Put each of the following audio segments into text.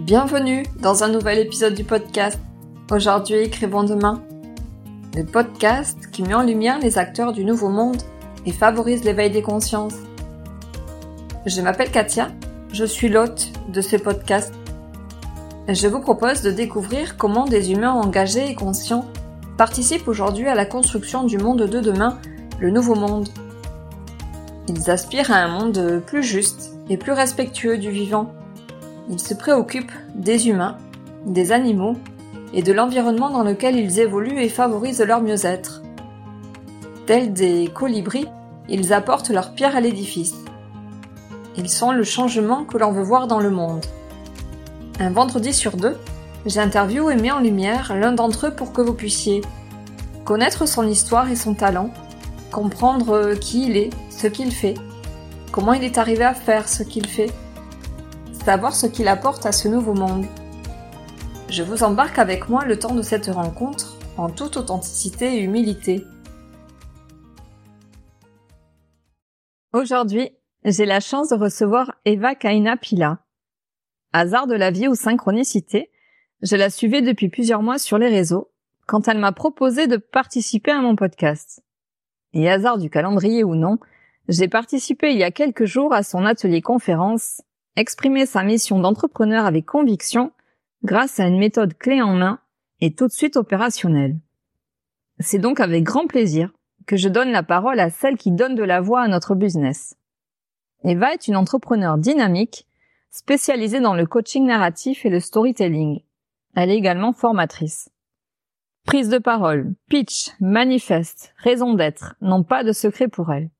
Bienvenue dans un nouvel épisode du podcast. Aujourd'hui, écrivons demain. Le podcast qui met en lumière les acteurs du nouveau monde et favorise l'éveil des consciences. Je m'appelle Katia, je suis l'hôte de ce podcast. Je vous propose de découvrir comment des humains engagés et conscients participent aujourd'hui à la construction du monde de demain, le nouveau monde. Ils aspirent à un monde plus juste et plus respectueux du vivant ils se préoccupent des humains, des animaux et de l'environnement dans lequel ils évoluent et favorisent leur mieux-être. Tels des colibris, ils apportent leur pierre à l'édifice. Ils sont le changement que l'on veut voir dans le monde. Un vendredi sur deux, j'interviewe et mets en lumière l'un d'entre eux pour que vous puissiez connaître son histoire et son talent, comprendre qui il est, ce qu'il fait, comment il est arrivé à faire ce qu'il fait, savoir ce qu'il apporte à ce nouveau monde. Je vous embarque avec moi le temps de cette rencontre en toute authenticité et humilité. Aujourd'hui, j'ai la chance de recevoir Eva Kaina Pila. Hasard de la vie ou synchronicité, je la suivais depuis plusieurs mois sur les réseaux quand elle m'a proposé de participer à mon podcast. Et hasard du calendrier ou non, j'ai participé il y a quelques jours à son atelier conférence exprimer sa mission d'entrepreneur avec conviction grâce à une méthode clé en main et tout de suite opérationnelle. C'est donc avec grand plaisir que je donne la parole à celle qui donne de la voix à notre business. Eva est une entrepreneur dynamique, spécialisée dans le coaching narratif et le storytelling. Elle est également formatrice. Prise de parole, pitch, manifeste, raison d'être n'ont pas de secret pour elle.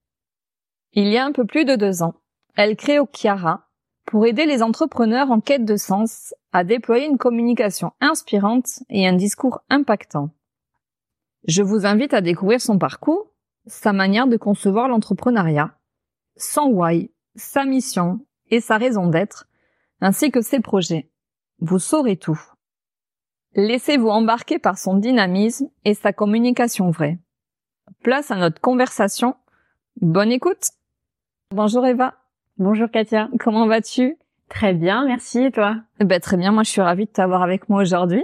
Il y a un peu plus de deux ans, elle crée Okiara, pour aider les entrepreneurs en quête de sens à déployer une communication inspirante et un discours impactant. Je vous invite à découvrir son parcours, sa manière de concevoir l'entrepreneuriat, son why, sa mission et sa raison d'être, ainsi que ses projets. Vous saurez tout. Laissez-vous embarquer par son dynamisme et sa communication vraie. Place à notre conversation. Bonne écoute. Bonjour Eva. Bonjour Katia, comment vas-tu? Très bien, merci et toi? Ben, Très bien, moi je suis ravie de t'avoir avec moi aujourd'hui.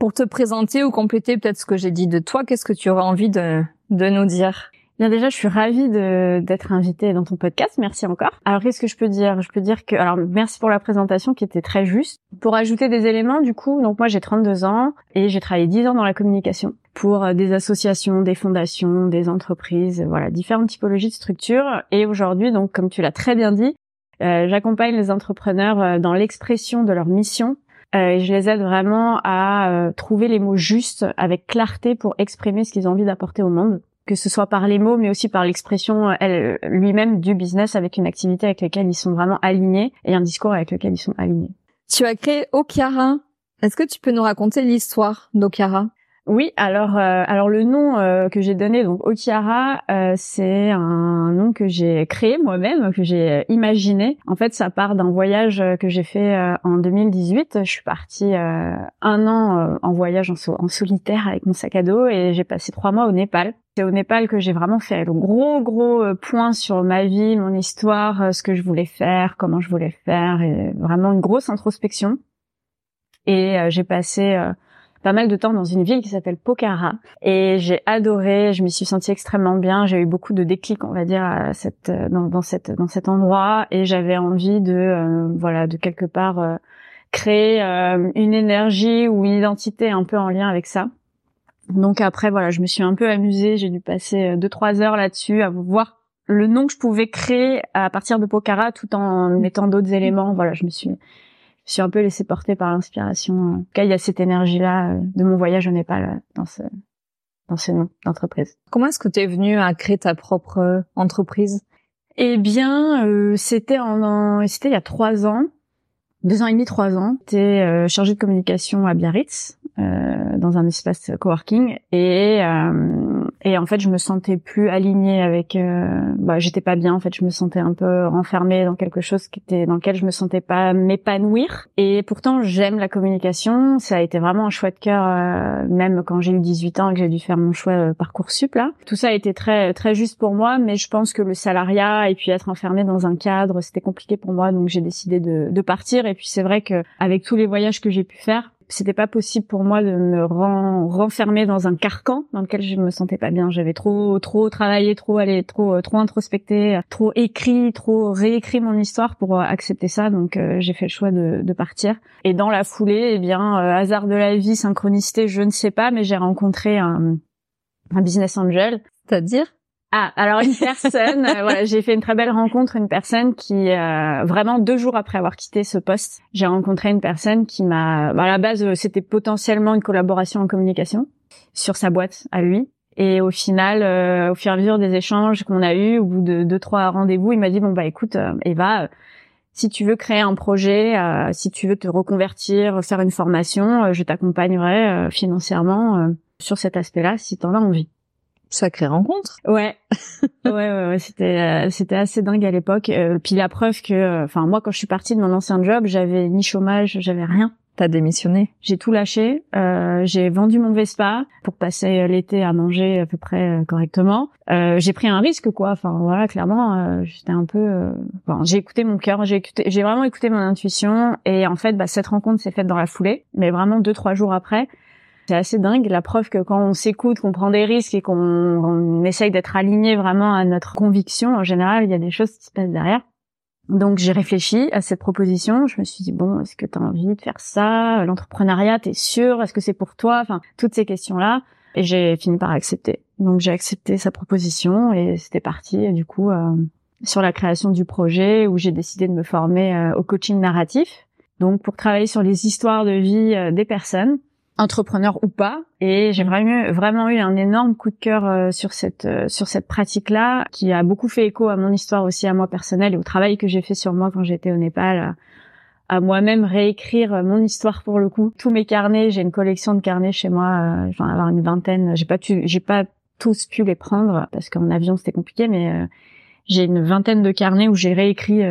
Pour te présenter ou compléter peut-être ce que j'ai dit de toi, qu'est-ce que tu aurais envie de, de nous dire? Bien déjà, je suis ravie d'être invitée dans ton podcast. Merci encore. Alors qu'est-ce que je peux dire? Je peux dire que alors merci pour la présentation qui était très juste. Pour ajouter des éléments du coup, donc moi j'ai 32 ans et j'ai travaillé 10 ans dans la communication pour euh, des associations, des fondations, des entreprises, voilà, différentes typologies de structures et aujourd'hui donc comme tu l'as très bien dit, euh, j'accompagne les entrepreneurs euh, dans l'expression de leur mission et je les aide vraiment à trouver les mots justes avec clarté pour exprimer ce qu'ils ont envie d'apporter au monde que ce soit par les mots, mais aussi par l'expression euh, lui-même du business avec une activité avec laquelle ils sont vraiment alignés et un discours avec lequel ils sont alignés. Tu as créé Okiara. Est-ce que tu peux nous raconter l'histoire d'Okiara? Oui, alors euh, alors le nom euh, que j'ai donné donc Okiara, euh, c'est un nom que j'ai créé moi-même, que j'ai imaginé. En fait, ça part d'un voyage que j'ai fait en 2018. Je suis partie un an en voyage en, solitaire avec mon sac à dos et j'ai passé trois mois au Népal. C'est au Népal que j'ai vraiment fait le gros gros point sur ma vie, mon histoire, ce que je voulais faire, comment je voulais faire, et vraiment une grosse introspection. Et j'ai passé pas mal de temps dans une ville qui s'appelle Pokhara et j'ai adoré, je m'y suis sentie extrêmement bien, j'ai eu beaucoup de déclics on va dire à cette dans, dans cette dans cet endroit et j'avais envie de euh, voilà de quelque part euh, créer euh, une énergie ou une identité un peu en lien avec ça. Donc après voilà, je me suis un peu amusée, j'ai dû passer deux trois heures là-dessus à voir le nom que je pouvais créer à partir de Pokhara tout en mettant d'autres éléments. Voilà, je me suis je suis un peu laissée porter par l'inspiration. En tout cas, il y a cette énergie-là euh, de mon voyage au Népal euh, dans ce dans ce nom d'entreprise. Comment est-ce que tu es venue à créer ta propre euh, entreprise? Eh bien, c'était en, c'était il y a trois ans, deux ans et demi, trois ans. J'étais euh, chargée de communication à Biarritz, dans un espace coworking, et Et en fait, je me sentais plus alignée avec. Euh, bah, j'étais pas bien. En fait, je me sentais un peu renfermée dans quelque chose qui était dans lequel je me sentais pas m'épanouir. Et pourtant, j'aime la communication. Ça a été vraiment un choix de cœur, euh, même quand j'ai eu 18 ans et que j'ai dû faire mon choix euh, parcoursup là. Tout ça a été très très juste pour moi, mais je pense que le salariat et puis être enfermée dans un cadre, c'était compliqué pour moi. Donc j'ai décidé de, de partir. Et puis c'est vrai que avec tous les voyages que j'ai pu faire, c'était pas possible pour moi de me renfermer dans un carcan dans lequel je me sentais pas bien. J'avais trop trop travaillé, trop allé, trop euh, trop introspecté, trop écrit, trop réécrit mon histoire pour euh, accepter ça. Donc euh, j'ai fait le choix de, de, partir. Et dans la foulée, eh bien hasard de la vie, synchronicité, je ne sais pas, mais j'ai rencontré un, un business angel. C'est-à-dire? Ah, alors une personne, euh, voilà, j'ai fait une très belle rencontre, une personne qui, euh, vraiment deux jours après avoir quitté ce poste, j'ai rencontré une personne qui m'a, bah, à la base, euh, c'était potentiellement une collaboration en communication sur sa boîte à lui. Et au final, au fur et à mesure des échanges qu'on a eus, au bout de deux trois rendez-vous, il m'a dit bon bah écoute, Eva, si tu veux créer un projet, si tu veux te reconvertir, faire une formation, je t'accompagnerai financièrement sur cet aspect-là si tu en as envie. Sacrée rencontre. Ouais. ouais, ouais, ouais, c'était euh, c'était assez dingue à l'époque. Euh, puis la preuve que, euh, enfin moi quand je suis partie de mon ancien job, j'avais ni chômage, j'avais rien. T'as démissionné J'ai tout lâché. j'ai vendu mon Vespa pour passer l'été à manger à peu près correctement. j'ai pris un risque, quoi. Enfin voilà, clairement, j'étais un peu. Bon, j'ai écouté mon cœur, j'ai écouté, j'ai vraiment écouté mon intuition. Et en fait, bah, cette rencontre s'est faite dans la foulée, mais vraiment deux trois jours après. C'est assez dingue, la preuve que quand on s'écoute, qu'on prend des risques et qu'on essaye d'être aligné vraiment à notre conviction, en général, il y a des choses qui se passent derrière. Donc j'ai réfléchi à cette proposition. Je me suis dit bon, est-ce que tu as envie de faire ça? L'entrepreneuriat, t'es sûr? Est-ce que c'est pour toi? Enfin, toutes ces questions-là. Et j'ai fini par accepter. Donc j'ai accepté sa proposition et c'était parti. du coup, euh, sur la création du projet, où j'ai décidé de me former euh, au coaching narratif. Donc pour travailler sur les histoires de vie euh, des personnes entrepreneur ou pas. Et j'ai vraiment, vraiment eu un énorme coup de cœur euh, sur cette euh, sur cette pratique-là, qui a beaucoup fait écho à mon histoire aussi, à moi personnelle et au travail que j'ai fait sur moi quand j'étais au Népal, à, moi-même réécrire mon histoire pour le coup. Tous mes carnets, j'ai une collection de carnets chez moi, euh, j'en avoir une vingtaine. J'ai pas pu, j'ai pas tous pu les prendre parce qu'en avion c'était compliqué, mais j'ai une vingtaine de carnets où j'ai réécrit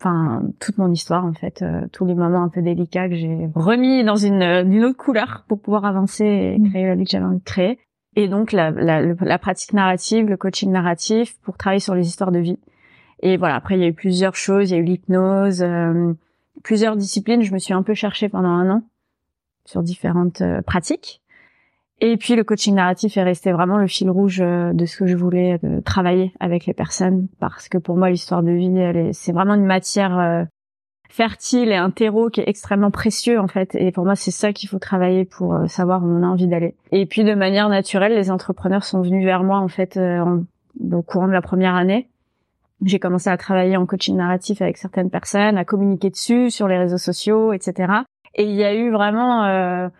enfin toute mon histoire en fait, euh, tous les moments un peu délicats que j'ai remis dans une, une autre couleur pour pouvoir avancer et mm. créer la vie que j'avais envie de créer. Et donc la, la, la, pratique narrative, le coaching narratif pour travailler sur les histoires de vie. Et voilà, après il y a eu plusieurs choses, il y a eu l'hypnose, euh, plusieurs disciplines. Je me suis un peu cherchée pendant un an sur différentes euh, pratiques. Et puis le coaching narratif est resté vraiment le fil rouge euh, de ce que je voulais euh, travailler avec les personnes parce que pour moi l'histoire de vie c'est vraiment une matière euh, fertile et un terreau qui est extrêmement précieux en fait et pour moi c'est ça qu'il faut travailler pour savoir où on a envie d'aller. Et puis de manière naturelle les entrepreneurs sont venus vers moi en fait au courant de la première année. J'ai commencé à travailler en coaching narratif avec certaines personnes, à communiquer dessus sur les réseaux sociaux, etc. Et il y a eu vraiment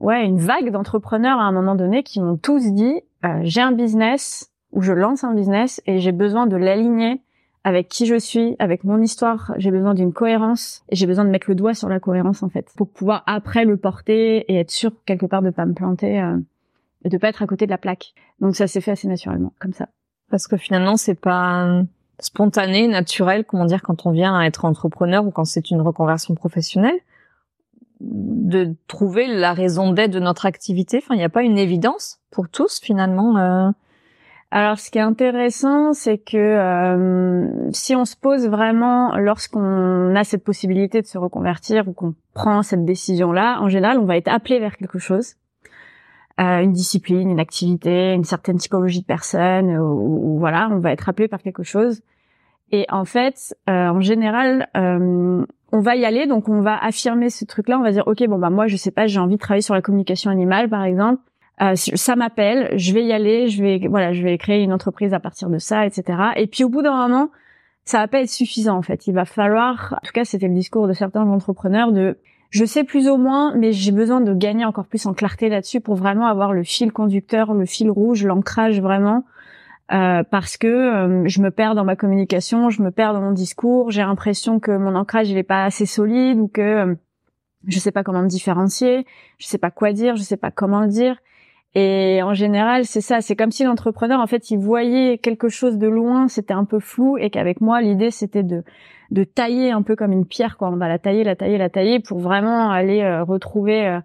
ouais, une vague d'entrepreneurs à un moment donné qui m'ont tous dit euh, j'ai un business ou je lance un business et j'ai besoin de l'aligner avec qui je suis, avec mon histoire, j'ai besoin d'une cohérence et j'ai besoin de mettre le doigt sur la cohérence en fait pour pouvoir après le porter et être sûr quelque part de pas me planter euh, et de pas être à côté de la plaque. Donc ça s'est fait assez naturellement comme ça. Parce que finalement c'est pas spontané, naturel, comment dire quand on vient à être entrepreneur ou quand c'est une reconversion professionnelle de trouver la raison d'être de notre activité. Enfin, il n'y a pas une évidence pour tous finalement. Euh. Alors, ce qui est intéressant, c'est que euh, si on se pose vraiment lorsqu'on a cette possibilité de se reconvertir ou qu'on prend cette décision-là, en général, on va être appelé vers quelque chose, euh, une discipline, une activité, une certaine typologie de personne, ou, voilà, on va être appelé par quelque chose. Et en fait, en général, on va y aller, donc on va affirmer ce truc-là. On va dire, ok, bon bah moi je sais pas, j'ai envie de travailler sur la communication animale, par exemple. Euh, ça m'appelle, je vais y aller, je vais voilà, je vais créer une entreprise à partir de ça, etc. Et puis au bout d'un moment, ça va pas être suffisant en fait. Il va falloir, en tout cas c'était le discours de certains entrepreneurs de je sais plus ou moins, mais j'ai besoin de gagner encore plus en clarté là-dessus pour vraiment avoir le fil conducteur, le fil rouge, l'ancrage vraiment euh, parce que euh, je me perds dans ma communication, je me perds dans mon discours, j'ai l'impression que mon ancrage il pas assez solide ou que euh, je sais pas comment me différencier, je sais pas quoi dire, je sais pas comment le dire. Et en général, c'est ça, c'est comme si l'entrepreneur, en fait, il voyait quelque chose de loin, c'était un peu flou, et qu'avec moi, l'idée, c'était de de tailler un peu comme une pierre, quoi. On va la tailler, la tailler, la tailler, pour vraiment aller euh, retrouver euh,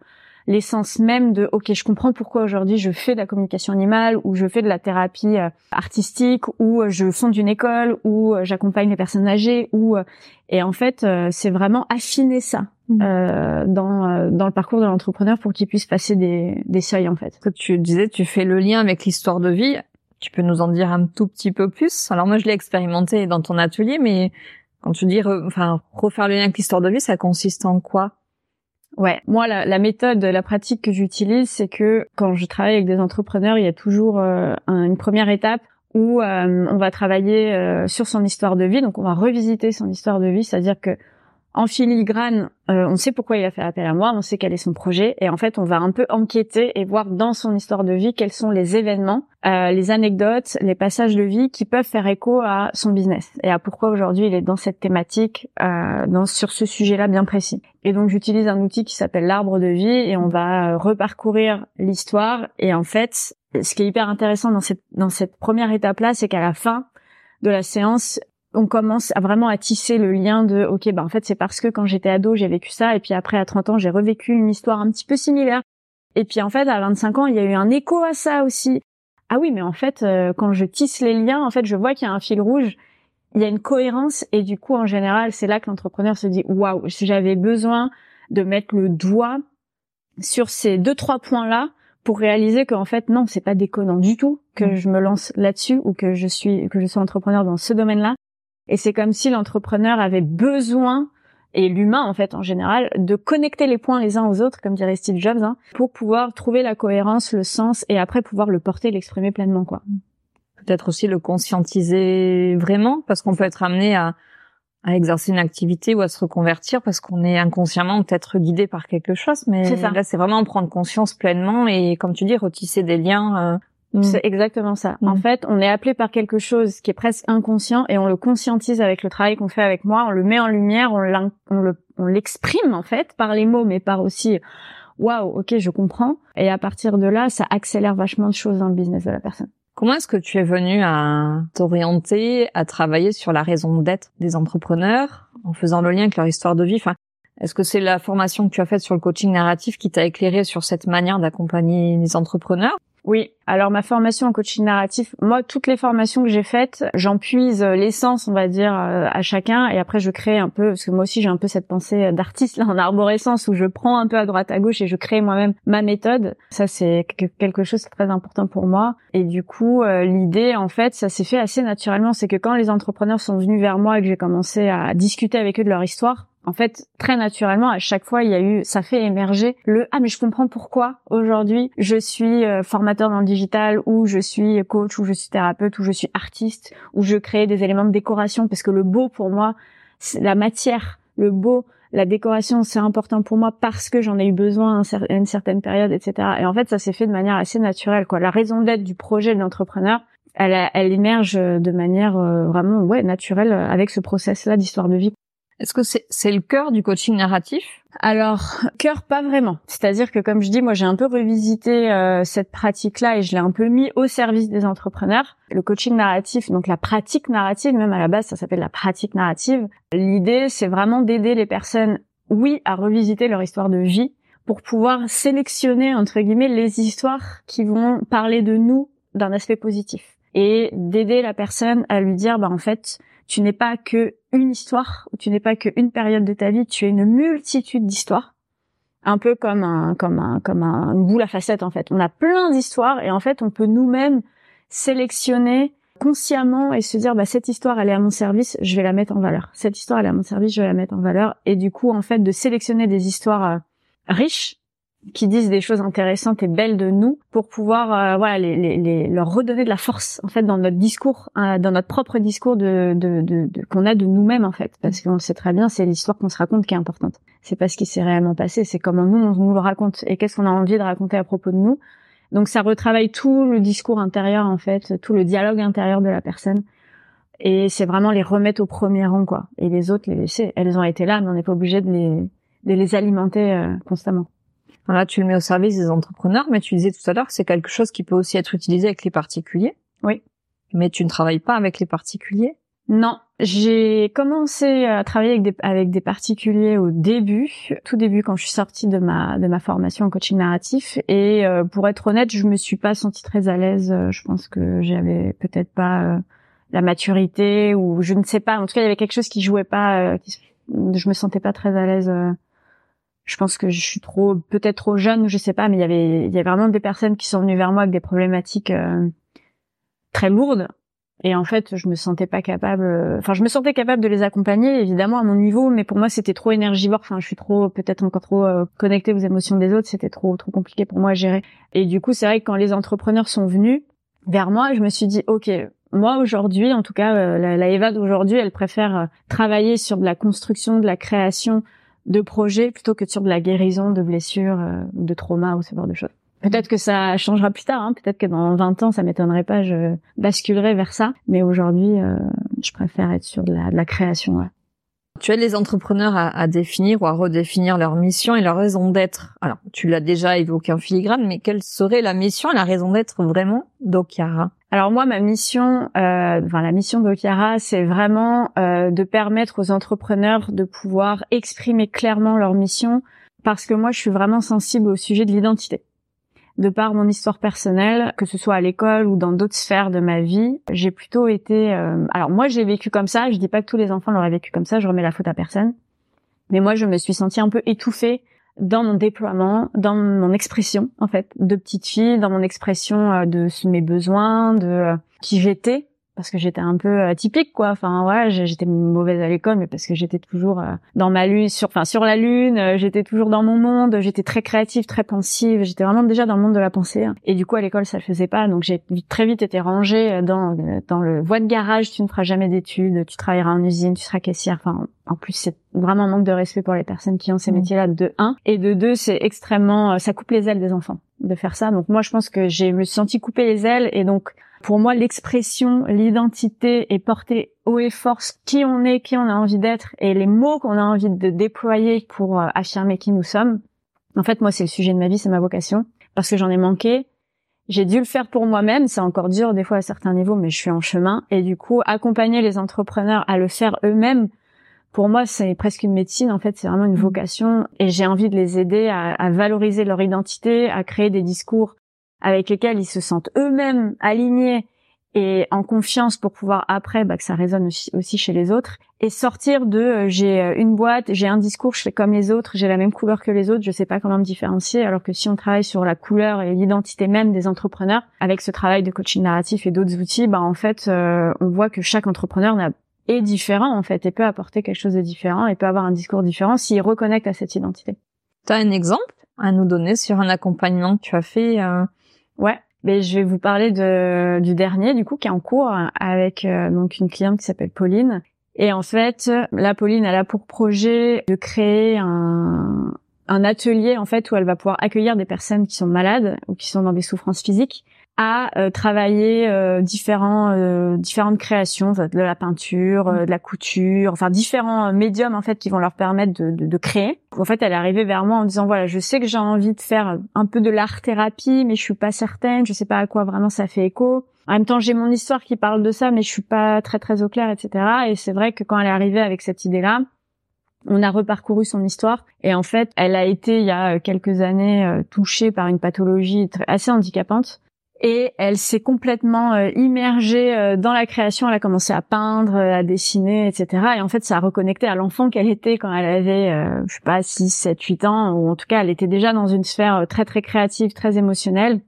l'essence même de ok je comprends pourquoi aujourd'hui je fais de la communication animale ou je fais de la thérapie euh, artistique ou je fonde une école ou j'accompagne les personnes âgées ou et en fait c'est vraiment affiner ça mmh. euh, dans dans le parcours de l'entrepreneur pour qu'il puisse passer des des seuils en fait. Que tu disais tu fais le lien avec l'histoire de vie. Tu peux nous en dire un tout petit peu plus? Alors moi je l'ai expérimenté dans ton atelier mais quand tu dis enfin refaire le lien avec l'histoire de vie, ça consiste en quoi? Ouais, moi la, méthode, la pratique que j'utilise, c'est que quand je travaille avec des entrepreneurs, il y a toujours euh, une première étape où euh, on va travailler euh, sur son histoire de vie. Donc on va revisiter son histoire de vie, c'est-à-dire que en filigrane, euh, on sait pourquoi il a fait appel à moi, on sait quel est son projet, et en fait, on va un peu enquêter et voir dans son histoire de vie quels sont les événements, euh, les anecdotes, les passages de vie qui peuvent faire écho à son business et à pourquoi aujourd'hui il est dans cette thématique, euh, dans sur ce sujet-là bien précis. Et donc, j'utilise un outil qui s'appelle l'arbre de vie, et on va reparcourir l'histoire. Et en fait, ce qui est hyper intéressant dans cette dans cette première étape-là, c'est qu'à la fin de la séance, on commence à vraiment à tisser le lien de ok bah en fait c'est parce que quand j'étais ado j'ai vécu ça et puis après à 30 ans j'ai revécu une histoire un petit peu similaire. Et puis en fait à 25 ans il y a eu un écho à ça aussi. Ah oui mais en fait euh, quand je tisse les liens en fait je vois qu'il y a un fil rouge il y a une cohérence et du coup en général c'est là que l'entrepreneur se dit waouh j'avais besoin de mettre le doigt sur ces deux trois points là pour réaliser qu'en fait non c'est pas déconnant du tout que mmh. je me lance là-dessus ou que je suis que je sois entrepreneur dans ce domaine-là et c'est comme si l'entrepreneur avait besoin, et l'humain en fait en général, de connecter les points les uns aux autres, comme dirait Steve Jobs, hein, pour pouvoir trouver la cohérence, le sens, et après pouvoir le porter, l'exprimer pleinement, quoi. Peut-être aussi le conscientiser vraiment, parce qu'on peut être amené à, à exercer une activité ou à se reconvertir parce qu'on est inconsciemment peut-être guidé par quelque chose, mais là c'est vraiment prendre conscience pleinement et comme tu dis retisser des liens euh, Mm. C'est exactement ça. En mm. fait, on est appelé par quelque chose qui est presque inconscient et on le conscientise avec le travail qu'on fait avec moi, on le met en lumière, on l'exprime en fait par les mots, mais par aussi waouh, ok, je comprends. Et à partir de là, ça accélère vachement de choses dans le business de la personne. Comment est-ce que tu es venu à t'orienter, à travailler sur la raison d'être des entrepreneurs en faisant le lien avec leur histoire de vie? Enfin, Est-ce que c'est la formation que tu as faite sur le coaching narratif qui t'a éclairé sur cette manière d'accompagner les entrepreneurs? Oui, alors ma formation en coaching narratif, moi toutes les formations que j'ai faites, j'en puise l'essence, on va dire, euh, à chacun, et après je crée un peu, parce que moi aussi j'ai un peu cette pensée d'artiste là en arborescence où je prends un peu à droite à gauche et je crée moi-même ma méthode. Ça c'est quelque chose de très important pour moi. Et du coup, euh, l'idée en fait, ça s'est fait assez naturellement, c'est que quand les entrepreneurs sont venus vers moi et que j'ai commencé à discuter avec eux de leur histoire, en fait, très naturellement, à chaque fois, il y a eu, ça fait émerger le ah mais je comprends pourquoi aujourd'hui je suis euh, formateur dans le digital ou je suis coach ou je suis thérapeute ou je suis artiste ou je crée des éléments de décoration parce que le beau pour moi, la matière, le beau, la décoration, c'est important pour moi parce que j'en ai eu besoin à une certaine période, etc. Et en fait, ça s'est fait de manière assez naturelle, quoi. La raison d'être du projet de l'entrepreneur, elle, elle émerge de manière euh, vraiment ouais naturelle avec ce process-là d'histoire de vie. Est-ce que c'est le cœur du coaching narratif? Alors, cœur pas vraiment. C'est-à-dire que comme je dis, moi j'ai un peu revisité euh, cette pratique-là et je l'ai un peu mis au service des entrepreneurs. Le coaching narratif, donc la pratique narrative, même à la base ça s'appelle la pratique narrative. L'idée c'est vraiment d'aider les personnes, oui, à revisiter leur histoire de vie pour pouvoir sélectionner entre guillemets les histoires qui vont parler de nous d'un aspect positif et d'aider la personne à lui dire bah en fait tu n'es pas que une histoire, tu n'es pas qu'une période de ta vie, tu es une multitude d'histoires. Un peu comme un, comme un, comme un, une boule à facettes, en fait. On a plein d'histoires et en fait, on peut nous-mêmes sélectionner consciemment et se dire, bah, cette histoire, elle est à mon service, je vais la mettre en valeur. Cette histoire, elle est à mon service, je vais la mettre en valeur. Et du coup, en fait, de sélectionner des histoires euh, riches qui disent des choses intéressantes et belles de nous pour pouvoir euh, voilà les, les, les, leur redonner de la force en fait dans notre discours euh, dans notre propre discours de, de, de, de qu'on a de nous-mêmes en fait. Parce qu'on le sait très bien c'est l'histoire qu'on se raconte qui est importante. C'est pas ce qui s'est réellement passé c'est comment nous on nous le raconte et qu'est-ce qu'on a envie de raconter à propos de nous. Donc ça retravaille tout le discours intérieur en fait tout le dialogue intérieur de la personne. Et c'est vraiment les remettre au premier rang quoi. Et les autres les laisser. Elles ont été là mais on n'est pas obligé de les de les alimenter euh, constamment Voilà, tu le mets au service des entrepreneurs, mais tu disais tout à l'heure que c'est quelque chose qui peut aussi être utilisé avec les particuliers. Oui. Mais tu ne travailles pas avec les particuliers? Non, j'ai commencé à travailler avec des, avec des particuliers au début, tout début quand je suis sortie de ma de ma formation en coaching narratif. Et euh, pour être honnête, je me suis pas sentie très à l'aise. Je pense que j'avais peut-être pas euh, la maturité ou je ne sais pas. En tout cas, il y avait quelque chose qui jouait pas. Euh, je me sentais pas très à l'aise je pense que je suis trop peut-être trop jeune je sais pas mais il y avait il y a vraiment des personnes qui sont venues vers moi avec des problématiques euh, très lourdes. Et en fait je me sentais pas capable euh, enfin je me sentais capable de les accompagner évidemment à mon niveau mais pour moi c'était trop énergivore. Enfin je suis trop peut-être encore trop euh, connectée aux émotions des autres. C'était trop trop compliqué pour moi à gérer. Et du coup c'est vrai que quand les entrepreneurs sont venus vers moi je me suis dit ok moi aujourd'hui en tout cas la, la Eva d'aujourd'hui elle préfère travailler sur de la construction de la création de projets plutôt que sur de la guérison de blessures, euh, de traumas ou ce genre de choses. Peut-être que ça changera plus tard, hein. peut-être que dans 20 ans, ça m'étonnerait pas, je basculerai vers ça. Mais aujourd'hui, euh, je préfère être sur de la, de la création. Ouais. Tu aides les entrepreneurs à, à, définir ou à redéfinir leur mission et leur raison d'être. Alors, tu l'as déjà évoqué en filigrane, mais quelle serait la mission et la raison d'être vraiment d'Okiara? Alors moi, ma mission, euh, enfin la mission d'Okiara, c'est vraiment euh, de permettre aux entrepreneurs de pouvoir exprimer clairement leur mission, parce que moi, je suis vraiment sensible au sujet de l'identité. De par mon histoire personnelle, que ce soit à l'école ou dans d'autres sphères de ma vie, j'ai plutôt été. Euh, alors moi, j'ai vécu comme ça. Je dis pas que tous les enfants l'auraient vécu comme ça. Je remets la faute à personne. Mais moi, je me suis sentie un peu étouffée dans mon déploiement, dans mon expression en fait de petite fille, dans mon expression euh, de mes besoins, de euh, qui j'étais parce que j'étais un peu atypique quoi enfin ouais j'étais mauvaise à l'école mais parce que j'étais toujours euh, dans ma lune sur enfin sur la lune euh, j'étais toujours dans mon monde j'étais très créative très pensive j'étais vraiment déjà dans le monde de la pensée hein. et du coup à l'école ça le faisait pas donc j'ai très vite été rangée dans dans le voie de garage tu ne feras jamais d'études tu travailleras en usine tu seras caissière enfin en plus c'est vraiment un manque de respect pour les personnes qui ont ces mmh. métiers là de un et de deux c'est extrêmement euh, ça coupe les ailes des enfants de faire ça donc moi je pense que j'ai me suis senti couper les ailes et donc pour moi, l'expression, l'identité est portée haut et force qui on est, qui on a envie d'être et les mots qu'on a envie de déployer pour euh, affirmer qui nous sommes. En fait, moi, c'est le sujet de ma vie, c'est ma vocation parce que j'en ai manqué. J'ai dû le faire pour moi-même, c'est encore dur des fois à certains niveaux, mais je suis en chemin. Et du coup, accompagner les entrepreneurs à le faire eux-mêmes, pour moi, c'est presque une médecine. En fait, c'est vraiment une mmh. vocation. Et j'ai envie de les aider à, à, valoriser leur identité, à créer des discours avec lesquels ils se sentent eux-mêmes alignés et en confiance pour pouvoir après bah, que ça résonne aussi, chez les autres et sortir de euh, j'ai euh, une boîte, j'ai un discours, je fais comme les autres, j'ai la même couleur que les autres, je sais pas comment me différencier alors que si on travaille sur la couleur et l'identité même des entrepreneurs avec ce travail de coaching narratif et d'autres outils, bah en fait euh, on voit que chaque entrepreneur est différent en fait et peut apporter quelque chose de différent et peut avoir un discours différent s'il reconnecte à cette identité. Tu as un exemple à nous donner sur un accompagnement que tu as fait Ouais. Mais je vais vous parler de, du dernier, du coup, qui est en cours avec euh, donc une cliente qui s'appelle Pauline. Et en fait, la Pauline, elle a pour projet de créer un, un atelier en fait où elle va pouvoir accueillir des personnes qui sont malades ou qui sont dans des souffrances physiques à euh, travailler euh, différents euh, différentes créations de la peinture de la couture enfin différents médiums en fait qui vont leur permettre de, de, de, créer. En fait elle est arrivée vers moi en disant voilà je sais que j'ai envie de faire un peu de l'art thérapie mais je suis pas certaine je sais pas à quoi vraiment ça fait écho. En même temps j'ai mon histoire qui parle de ça mais je suis pas très très au clair etc et c'est vrai que quand elle est arrivée avec cette idée là on a reparcouru son histoire. Et en fait, elle a été il y a quelques années touchée par une pathologie assez handicapante et elle s'est complètement euh, immergée euh, dans la création. Elle a commencé à peindre, euh, à dessiner, etc. Et en fait, ça a reconnecté à l'enfant qu'elle était quand elle avait, je sais pas, 6, 7, 8 ans, ou en tout cas, elle était déjà dans une sphère très très créative, très émotionnelle.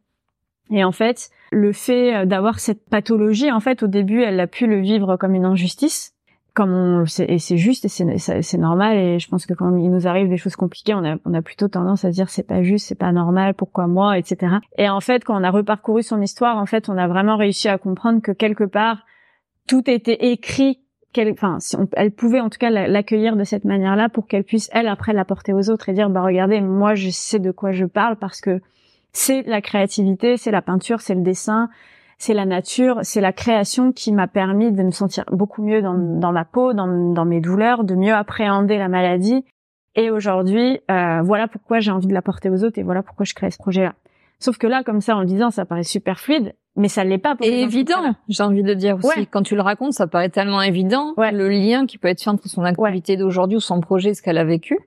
Et en fait, le fait d'avoir cette pathologie, en fait, au début, elle a pu le vivre comme une injustice et c'est juste et c'est normal et je pense que quand il nous arrive des choses compliquées on a plutôt tendance à dire c'est pas juste c'est pas normal pourquoi moi etc et en fait quand on a reparcouru son histoire en fait on a vraiment réussi à comprendre que quelque part tout était écrit enfin si elle pouvait en tout cas l'accueillir de cette manière-là pour qu'elle puisse elle après l'apporter aux autres et dire bah regardez moi je sais de quoi je parle parce que c'est la créativité c'est la peinture c'est le dessin c'est la nature, c'est la création qui m'a permis de me sentir beaucoup mieux dans, mm. dans ma peau, dans, dans mes douleurs, de mieux appréhender la maladie Et aujourd'hui, euh, voilà pourquoi j'ai envie de l'apporter aux autres et voilà pourquoi je crée ce projet-là. Sauf que là, comme ça, en le disant, ça paraît super fluide, mais ça l'est pas. Pour et évident, j'ai envie de dire aussi. Quand tu le racontes, ça paraît tellement évident. Le lien qui peut être fait entre son activité d'aujourd'hui ou son projet, ce qu'elle a vécu.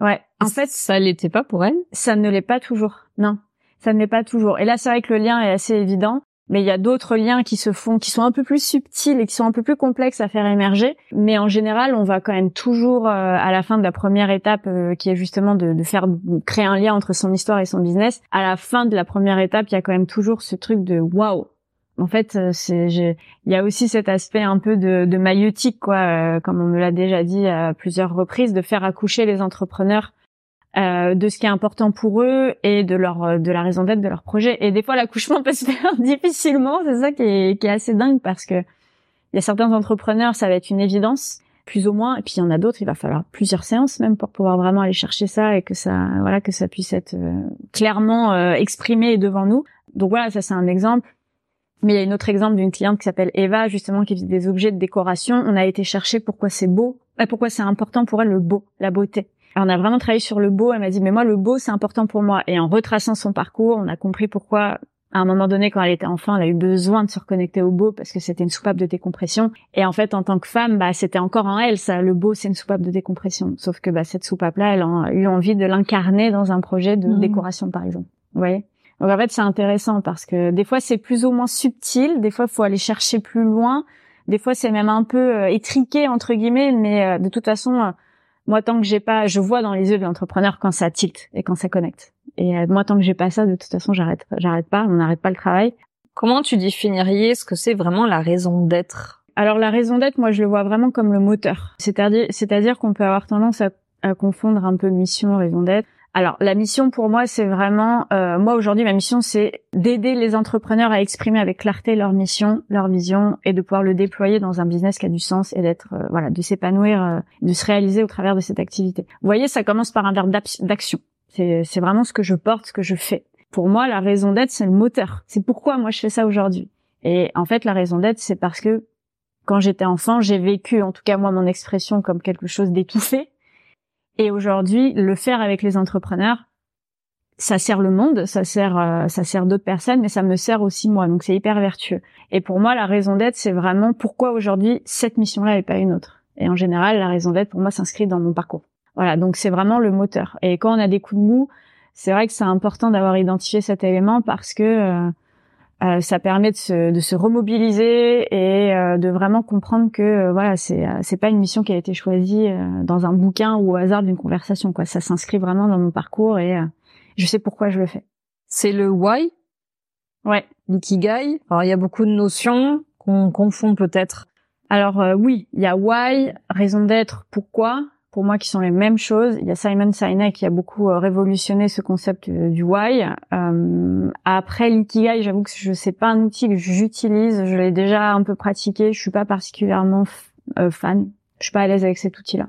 Ouais. En fait, ça l'était pas pour elle. Ça ne l'est pas toujours. Non, ça ne l'est pas toujours. Et là, c'est vrai que le lien est assez évident mais il y a d'autres liens qui se font, qui sont un peu plus subtils et qui sont un peu plus complexes à faire émerger. Mais en général, on va quand même toujours euh, à la fin de la première étape, euh, qui est justement de, de, faire créer un lien entre son histoire et son business. À la fin de la première étape, il y a quand même toujours ce truc de waouh. En fait, euh, il y a aussi cet aspect un peu de, de maïeutique, quoi, comme on me l'a déjà dit à plusieurs reprises, de faire accoucher les entrepreneurs euh, de ce qui est important pour eux et de leur euh, de la raison d'être de leur projet. Et des fois, l'accouchement peut se faire difficilement. C'est ça qui est, qui est assez dingue parce que il y a certains entrepreneurs, ça va être une évidence, plus ou moins. Et puis il y en a d'autres, il va falloir plusieurs séances même pour pouvoir vraiment aller chercher ça et que ça, voilà, que ça puisse être euh, clairement exprimé devant nous. Donc voilà, ça c'est un exemple. Mais il y a un autre exemple d'une cliente qui s'appelle Eva, justement, qui vit des objets de décoration. On a été chercher pourquoi c'est beau, pourquoi c'est important pour elle le beau, la beauté on a vraiment travaillé sur le beau. Elle m'a dit, mais moi, le beau, c'est important pour moi. Et en retraçant son parcours, on a compris pourquoi, à un moment donné, quand elle était enfant, elle a eu besoin de se reconnecter au beau parce que c'était une soupape de décompression. Et en fait, en tant que femme, bah, c'était encore en elle, ça. Le beau, c'est une soupape de décompression. Sauf que, bah, cette soupape-là, elle a eu envie de l'incarner dans un projet de mmh. décoration, par exemple. Vous voyez? Donc, en fait, c'est intéressant parce que des fois, c'est plus ou moins subtil. Des fois, faut aller chercher plus loin. Des fois, c'est même un peu euh, étriqué, entre guillemets, mais euh, de toute façon, euh, moi, tant que j'ai pas, je vois dans les yeux de l'entrepreneur quand ça tilt et quand ça connecte. Et euh, moi, tant que j'ai pas ça, de toute façon, j'arrête, j'arrête pas, on n'arrête pas le travail. Comment tu définirais ce que c'est vraiment la raison d'être? Alors la raison d'être, moi, je le vois vraiment comme le moteur. C'est-à-dire, c'est-à-dire qu'on peut avoir tendance à, à confondre un peu mission, raison d'être. Alors la mission pour moi c'est vraiment euh, moi aujourd'hui ma mission c'est d'aider les entrepreneurs à exprimer avec clarté leur mission, leur vision et de pouvoir le déployer dans un business qui a du sens et d'être euh, voilà de s'épanouir, euh, de se réaliser au travers de cette activité. Vous voyez ça commence par un verbe d'action. C'est c'est vraiment ce que je porte, ce que je fais. Pour moi la raison d'être c'est le moteur. C'est pourquoi moi je fais ça aujourd'hui. Et en fait la raison d'être c'est parce que quand j'étais enfant j'ai vécu en tout cas moi mon expression comme quelque chose d'étouffé et aujourd'hui, le faire avec les entrepreneurs, ça sert le monde, ça sert, euh, ça sert d'autres personnes, mais ça me sert aussi moi. Donc c'est hyper vertueux. Et pour moi, la raison d'être, c'est vraiment pourquoi aujourd'hui cette mission-là et pas une autre. Et en général, la raison d'être pour moi s'inscrit dans mon parcours. Voilà, donc c'est vraiment le moteur. Et quand on a des coups de mou, c'est vrai que c'est important d'avoir identifié cet élément parce que euh, euh, ça permet de se, de se remobiliser et euh, de vraiment comprendre que euh, voilà c'est c'est pas une mission qui a été choisie dans un bouquin ou au hasard d'une conversation quoi. Ça s'inscrit vraiment dans mon parcours et je sais pourquoi je le fais. C'est le why? Ouais. L'ikigai? Alors il y a beaucoup de notions qu'on confond peut-être. Alors oui il y a why raison d'être pourquoi pour moi qui sont les mêmes choses. Il y a Simon Sinek qui a beaucoup euh, révolutionné ce concept euh, du why. Euh, après l'ikigai, j'avoue que je sais pas un outil que j'utilise. Je l'ai déjà un peu pratiqué. Je suis pas particulièrement fan. Je suis pas à l'aise avec cet outil-là.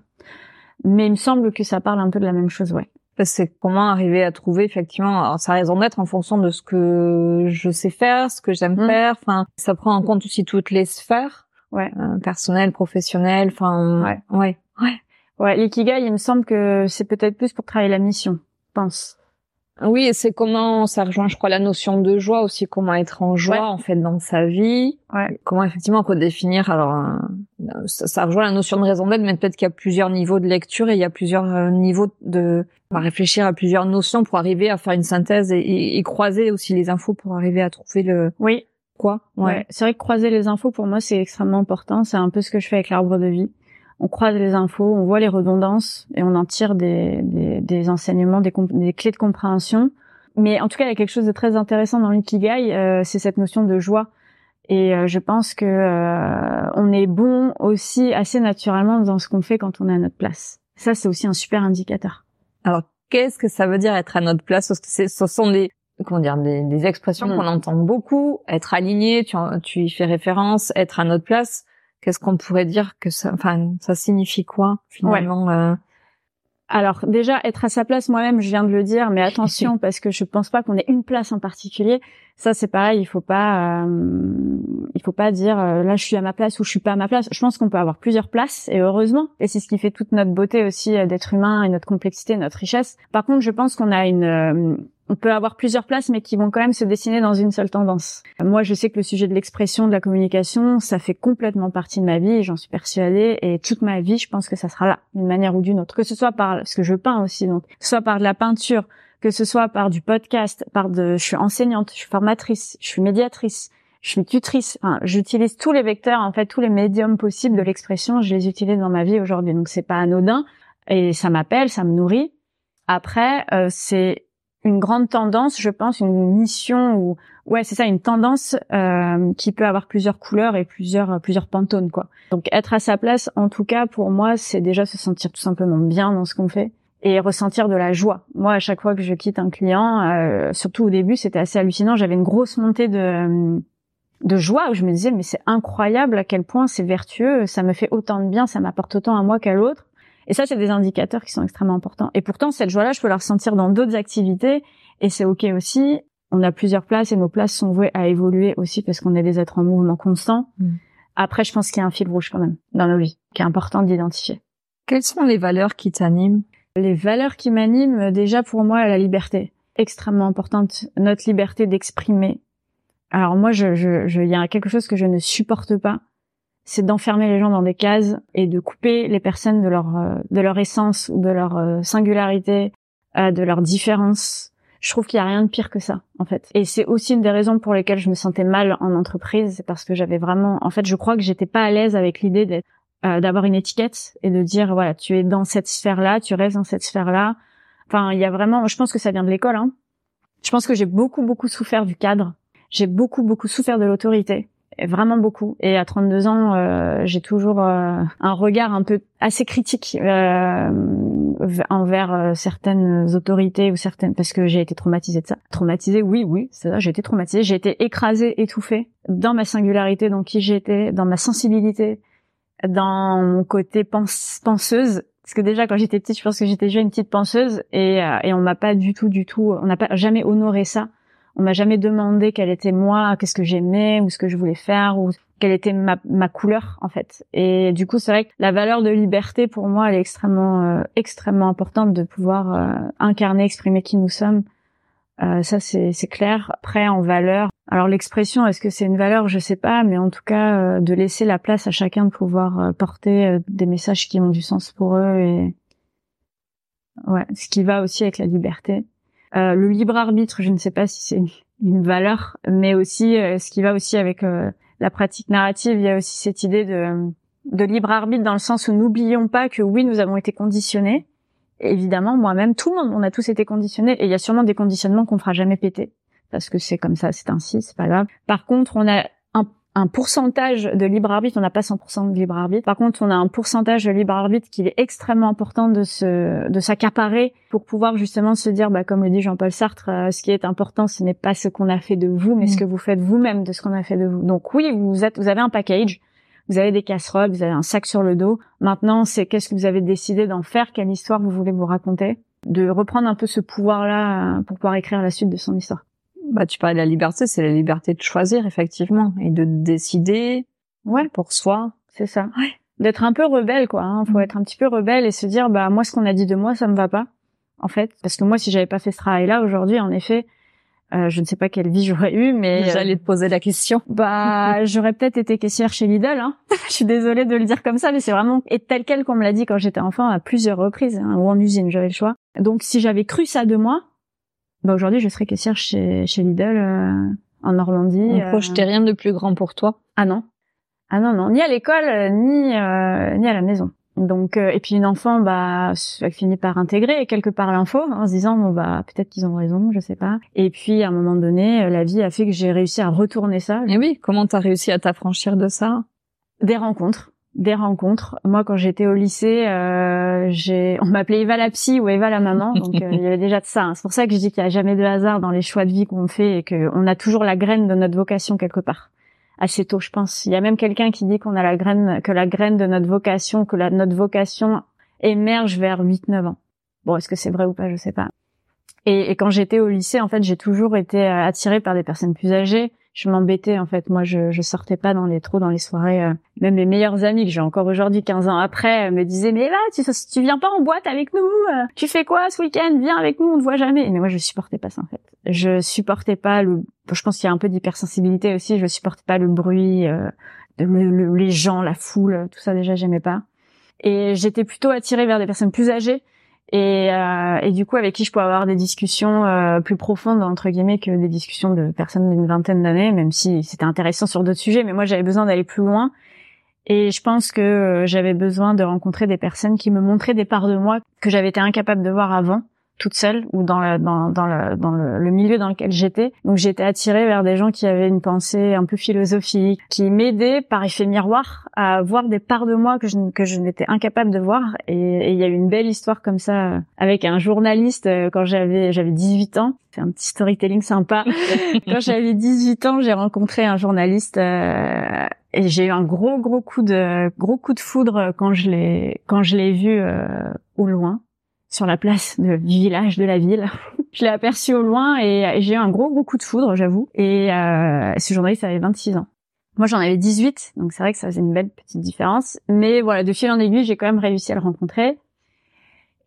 Mais il me semble que ça parle un peu de la même chose, ouais. C'est comment arriver à trouver effectivement sa raison d'être en fonction de ce que je sais faire, ce que j'aime mmh. faire. Enfin, ça prend en compte aussi toutes les sphères, ouais, personnelles, professionnelles. Enfin, ouais, ouais, ouais. Ouais, l'ikigai, il me semble que c'est peut-être plus pour travailler la mission, je pense. Oui, et c'est comment ça rejoint, je crois, la notion de joie aussi, comment être en joie en fait dans sa vie. Ouais. Comment effectivement définir. Alors, euh, ça, rejoint la notion de raison d'être, mais peut-être qu'il y a plusieurs niveaux de lecture et il y a plusieurs euh, niveaux de on va réfléchir à plusieurs notions pour arriver à faire une synthèse et, et, croiser aussi les infos pour arriver à trouver le. Oui. Quoi Ouais. C'est vrai que croiser les infos pour moi c'est extrêmement important. C'est un peu ce que je fais avec l'arbre de vie on croise les infos, on voit les redondances et on en tire des, des, enseignements, des, des, clés de compréhension. Mais en tout cas, il y a quelque chose de très intéressant dans l'ikigai, euh, c'est cette notion de joie. Et euh, je pense que euh, on est bon aussi assez naturellement dans ce qu'on fait quand on est à notre place. Ça, c'est aussi un super indicateur. Alors, qu'est-ce que ça veut dire être à notre place? Parce que ce sont des comment dire des, des expressions mm. qu'on entend beaucoup. Être aligné, tu, tu y fais référence. Être à notre place qu'est-ce qu'on pourrait dire que ça, enfin, ça signifie quoi finalement euh? alors déjà être à sa place moi-même, je viens de le dire, mais attention parce que je pense pas qu'on ait une place en particulier. Ça c'est pareil, il faut pas, euh, il faut pas dire euh, là je suis à ma place ou je suis pas à ma place. Je pense qu'on peut avoir plusieurs places et heureusement. Et c'est ce qui fait toute notre beauté aussi euh, d'être humain et notre complexité, notre richesse. Par contre, je pense qu'on a une on peut avoir plusieurs places, mais qui vont quand même se dessiner dans une seule tendance. Moi, je sais que le sujet de l'expression, de la communication, ça fait complètement partie de ma vie, j'en suis persuadée, et toute ma vie, je pense que ça sera là, d'une manière ou d'une autre. Que ce soit par ce que je peins aussi, donc, soit par de la peinture, que ce soit par du podcast, par de, je suis enseignante, je suis formatrice, je suis médiatrice, je suis tutrice. Enfin, j'utilise tous les vecteurs, en fait, tous les médiums possibles de l'expression, je les utilise dans ma vie aujourd'hui. Donc, c'est pas anodin, et ça m'appelle, ça me nourrit. Après, euh, c'est une grande tendance, je pense, une mission ou ouais, c'est ça, une tendance euh, qui peut avoir plusieurs couleurs et plusieurs plusieurs pantones quoi. Donc être à sa place, en tout cas pour moi, c'est déjà se sentir tout simplement bien dans ce qu'on fait et ressentir de la joie. Moi, à chaque fois que je quitte un client, euh, surtout au début, c'était assez hallucinant. J'avais une grosse montée de de joie où je me disais mais c'est incroyable à quel point c'est vertueux, ça me fait autant de bien, ça m'apporte autant à moi qu'à l'autre. Et ça, c'est des indicateurs qui sont extrêmement importants. Et pourtant, cette joie-là, je peux la ressentir dans d'autres activités, et c'est ok aussi. On a plusieurs places et nos places sont vouées à évoluer aussi parce qu'on est des êtres en mouvement constant. Mm. Après, je pense qu'il y a un fil rouge quand même dans nos vies, qui est important d'identifier. Quelles sont les valeurs qui t'animent? Les valeurs qui m'animent, déjà pour moi, la liberté, extrêmement importante. Notre liberté d'exprimer. Alors moi, je, je, je, il y a quelque chose que je ne supporte pas, c'est d'enfermer les gens dans des cases et de couper les personnes de leur euh, de leur essence ou de leur euh, singularité, euh, de leur différence. Je trouve qu'il y a rien de pire que ça, en fait. Et c'est aussi une des raisons pour lesquelles je me sentais mal en entreprise, c'est parce que j'avais vraiment, en fait, je crois que j'étais pas à l'aise avec l'idée d'être d'avoir une étiquette et de dire voilà, tu es dans cette sphère-là, tu restes dans cette sphère-là. Enfin, il y a vraiment, je pense que ça vient de l'école. Hein. Je pense que j'ai beaucoup beaucoup souffert du cadre. J'ai beaucoup beaucoup souffert de l'autorité vraiment beaucoup. Et à 32 ans, euh, j'ai toujours euh, un regard un peu assez critique euh, envers euh, certaines autorités ou certaines parce que j'ai été traumatisée de ça. Traumatisée, oui, oui, c'est ça. J'ai été traumatisée. J'ai été écrasée, étouffée dans ma singularité, dans qui j'étais, dans ma sensibilité, dans mon côté penseuse. Parce que déjà quand j'étais petite, je pense que j'étais déjà une petite penseuse et, et on m'a pas du tout, du tout, on n'a pas jamais honoré ça on m'a jamais demandé quelle était moi, qu'est-ce que j'aimais ou ce que je voulais faire ou quelle était ma, ma couleur en fait. Et du coup, c'est vrai que la valeur de liberté pour moi, elle est extrêmement euh, extrêmement importante de pouvoir euh, incarner, exprimer qui nous sommes. Euh, ça c'est clair. Après en valeur, alors l'expression, est-ce que c'est une valeur? Je sais pas, mais en tout cas de laisser la place à chacun de pouvoir porter des messages qui ont du sens pour eux et ouais, ce qui va aussi avec la liberté. Euh, le libre arbitre, je ne sais pas si c'est une valeur, mais aussi euh, ce qui va aussi avec euh, la pratique narrative, il y a aussi cette idée de, de libre arbitre dans le sens où n'oublions pas que oui, nous avons été conditionnés. Évidemment, moi-même, tout le monde, on a tous été conditionnés, et il y a sûrement des conditionnements qu'on fera jamais péter parce que c'est comme ça, c'est ainsi, c'est pas grave. Par contre, on a un pourcentage de libre arbitre, on n'a pas 100% de libre arbitre. Par contre, on a un pourcentage de libre arbitre qui est extrêmement important de se de s'accaparer pour pouvoir justement se dire, bah, comme le dit Jean-Paul Sartre, euh, ce qui est important, ce n'est pas ce qu'on a fait de vous, mais ce mm. que vous faites vous-même de ce qu'on a fait de vous. Donc oui, vous êtes, vous avez un package, vous avez des casseroles, vous avez un sac sur le dos. Maintenant, c'est qu'est-ce que vous avez décidé d'en faire, quelle histoire vous voulez vous raconter, de reprendre un peu ce pouvoir-là euh, pour pouvoir écrire la suite de son histoire. Bah, tu parlais de la liberté, c'est la liberté de choisir, effectivement, et de décider. Ouais. Pour soi. C'est ça. Ouais. D'être un peu rebelle, quoi. Hein. Faut mm. être un petit peu rebelle et se dire, bah, moi, ce qu'on a dit de moi, ça me va pas. En fait. Parce que moi, si j'avais pas fait ce travail-là aujourd'hui, en effet, euh, je ne sais pas quelle vie j'aurais eu, mais euh, j'allais te poser la question. Bah, j'aurais peut-être été caissière chez Lidl. Hein. je suis désolée de le dire comme ça, mais c'est vraiment et tel quel qu'on me l'a dit quand j'étais enfant à plusieurs reprises, hein, ou en usine, j'avais le choix. Donc, si j'avais cru ça de moi, bah aujourd'hui, je serais caissière chez, chez Lidl euh, en Normandie. On euh... projetait rien de plus grand pour toi Ah non. Ah non, non. Ni à l'école, euh, ni, euh, ni à la maison. Donc, euh, et puis une enfant, bah, elle finit par intégrer quelque part l'info en se disant, bon, bah, peut-être qu'ils ont raison, je sais pas. Et puis, à un moment donné, la vie a fait que j'ai réussi à retourner ça. Et oui, comment t'as réussi à t'affranchir de ça? Des rencontres des rencontres. Moi, quand j'étais au lycée, euh, j'ai, on m'appelait Eva la psy ou Eva la maman, donc euh, il y avait déjà de ça. Hein. C'est pour ça que je dis qu'il n'y a jamais de hasard dans les choix de vie qu'on fait et qu'on a toujours la graine de notre vocation quelque part. Assez tôt, je pense. Il y a même quelqu'un qui dit qu'on a la graine, que la graine de notre vocation, que la, notre vocation émerge vers 8-9 ans. Bon, est-ce que c'est vrai ou pas, je sais pas. Et, et quand j'étais au lycée, en fait, j'ai toujours été euh, attirée par des personnes plus âgées. Je m'embêtais, en fait. Moi, je, je sortais pas dans les trop dans les soirées. euh. Même mes meilleurs amis que j'ai encore aujourd'hui, 15 ans après, euh, me disaient mais là, tu, viens pas en boîte avec nous euh, Tu fais quoi ce week-end? Viens avec nous, on te voit jamais. Mais moi, je supportais pas ça, en fait. Je supportais pas le. Je pense qu'il y a un peu d'hypersensibilité aussi. Je supportais pas le bruit, euh, le- le- les gens, la foule, tout ça déjà, j'aimais pas. Et j'étais plutôt attirée vers des personnes plus âgées et, euh, et du coup avec qui je pouvais avoir des discussions euh, plus profondes entre guillemets que des discussions de personnes d'une vingtaine d'années, même si c'était intéressant sur d'autres sujets. Mais moi j'avais besoin d'aller plus loin. Et je pense que euh, j'avais besoin de rencontrer des personnes qui me montraient des parts de moi que j'avais été incapable de voir avant toute seule ou dans le, dans, dans, le, dans le, le milieu dans lequel j'étais. Donc j'étais attirée vers des gens qui avaient une pensée un peu philosophique, qui m'aidaient par effet miroir à voir des parts de moi que je, que je n'étais incapable de voir. Et et il y a eu une belle histoire comme ça euh, avec un journaliste euh, quand j'avais j'avais 18 ans. C'est un petit storytelling sympa. quand j'avais 18 ans, j'ai rencontré un journaliste euh, et j'ai eu un gros gros coup de gros coup de foudre quand je l'ai quand je l'ai vu euh, au loin sur la place du village de la ville. je l'ai aperçu au loin et, et j'ai eu un gros gros coup de foudre, j'avoue. Et euh, ce journaliste avait 26 ans. Moi, j'en avais 18, donc c'est vrai que ça faisait une belle petite différence. Mais voilà, de fil en aiguille, j'ai quand même réussi à le rencontrer.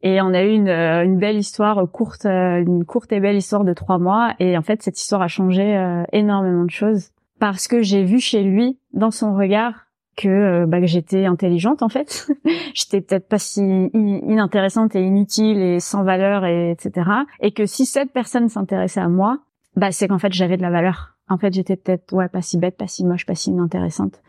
Et on a eu une, euh, une belle histoire courte, euh, une courte et belle histoire de trois mois. Et en fait, cette histoire a changé euh, énormément de choses parce que j'ai vu chez lui, dans son regard, que, euh, bah, que j'étais intelligente en fait. j'étais peut-être pas si in- inintéressante et inutile et sans valeur et etc. Et que si cette personne s'intéressait à moi, bah c'est qu'en fait j'avais de la valeur. En fait, j'étais peut-être ouais pas si bête, pas si moche, pas si inintéressante.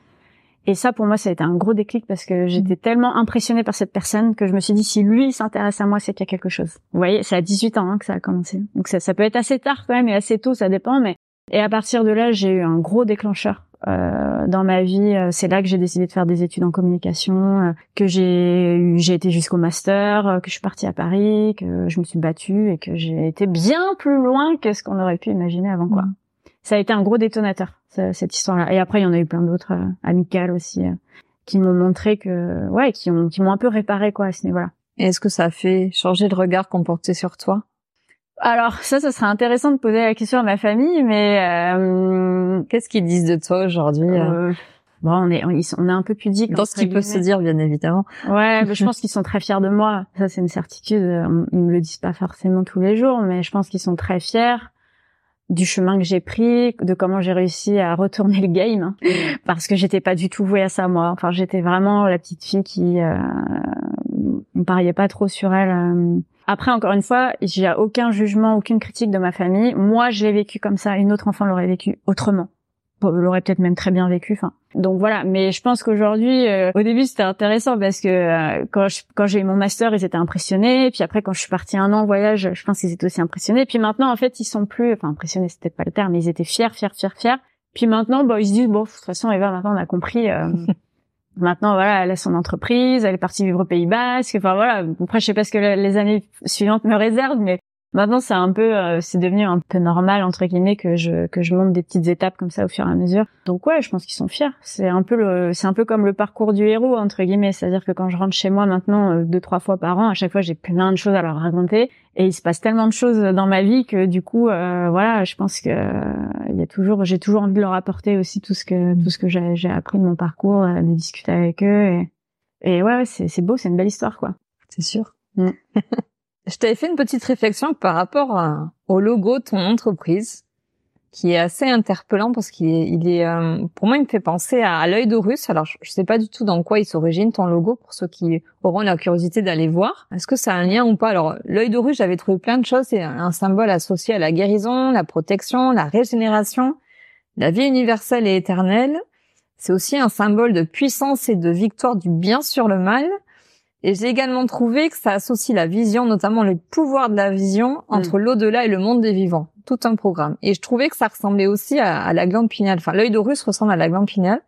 Et ça, pour moi, ça a été un gros déclic parce que j'étais tellement impressionnée par cette personne que je me suis dit, si lui s'intéresse à moi, c'est qu'il y a quelque chose. Vous voyez, c'est à 18 ans hein, que ça a commencé. Donc ça, ça peut être assez tard quand même et assez tôt, ça dépend. Mais et à partir de là, j'ai eu un gros déclencheur euh, dans ma vie. Euh, C'est là que j'ai décidé de faire des études en communication, euh, que j'ai j'ai été jusqu'au master, que je suis partie à Paris, que je me suis battue et que j'ai été bien plus loin que ce qu'on aurait pu imaginer avant quoi. Ça a été un gros détonateur ce- cette histoire-là. Et après, il y en a eu plein d'autres amicales aussi euh, qui m'ont montré que ouais, qui ont qui m'ont un peu réparé quoi à ce niveau-là. Et est-ce que ça a fait changer le regard qu'on portait sur toi? Alors ça, ça serait intéressant de poser la question à ma famille, mais euh, Qu'est-ce qu'ils disent de toi aujourd'hui euh, euh, bon, on est on, est un peu pudique Dans ce entre qui peut se dire, bien évidemment. Ouais, mais je pense qu'ils sont très fiers de moi. Ça, c'est une certitude. Ils me le disent pas forcément tous les jours, mais je pense qu'ils sont très fiers du chemin que j'ai pris, de comment j'ai réussi à retourner le game, hein. parce que j'étais pas du tout vouée à ça moi. Enfin, j'étais vraiment la petite fille qui, euh, on pariait pas trop sur elle. euh. Après, encore une fois, j'ai aucun jugement, aucune critique de ma famille. Moi, je l'ai vécu comme ça. Une autre enfant l'aurait vécu autrement. Bon, l'aurait peut-être même très bien vécu. Enfin, donc voilà. Mais je pense qu'aujourd'hui, euh, au début, c'était intéressant parce que euh, quand je- quand j'ai eu mon master, ils étaient impressionnés. Puis après, quand je suis partie un an en voyage, je pense qu'ils étaient aussi impressionnés. Puis maintenant, en fait, ils sont plus, enfin impressionnés, peut-être pas le terme, mais ils étaient fiers, fiers, fiers, fiers. Puis maintenant, bah, ils se disent bon, de toute façon, Eva, maintenant, on a compris. euh, Maintenant, voilà, elle a son entreprise, elle est partie vivre au Pays Basque. Enfin voilà. Après, je sais pas ce que le- les années suivantes me réservent, mais maintenant, c'est un peu, euh, c'est devenu un peu normal entre guillemets que je que je monte des petites étapes comme ça au fur et à mesure. Donc ouais, je pense qu'ils sont fiers. C'est un peu le, c'est un peu comme le parcours du héros entre guillemets. C'est-à-dire que quand je rentre chez moi maintenant euh, deux trois fois par an, à chaque fois, j'ai plein de choses à leur raconter. Et il se passe tellement de choses dans ma vie que du coup, euh, voilà, je pense que euh, il y a toujours, j'ai toujours envie de leur apporter aussi tout ce que tout ce que j'ai j'ai appris de mon parcours, euh, de discuter avec eux. Et, et ouais, c'est beau, c'est une belle histoire quoi. C'est sûr. Mm. Je t'avais fait une petite réflexion par rapport au logo de ton entreprise, qui est assez interpellant parce qu'il est, il est euh, pour moi, il me fait penser à, l'œil d'Horus. Alors, je, je sais pas du tout dans quoi il s'origine ton logo pour ceux qui auront la curiosité d'aller voir. Est-ce que ça a un lien ou pas? Alors, l'œil d'Horus, j'avais trouvé plein de choses. C'est un symbole associé à la guérison, la protection, la régénération, la vie universelle et éternelle. C'est aussi un symbole de puissance et de victoire du bien sur le mal. Et j'ai également trouvé que ça associe la vision, notamment le pouvoir de la vision, entre l'au-delà et le monde des vivants. Tout un programme. Et je trouvais que ça ressemblait aussi à, à la glande pinéale. Enfin, l'œil d'Horus ressemble à la glande pinéale.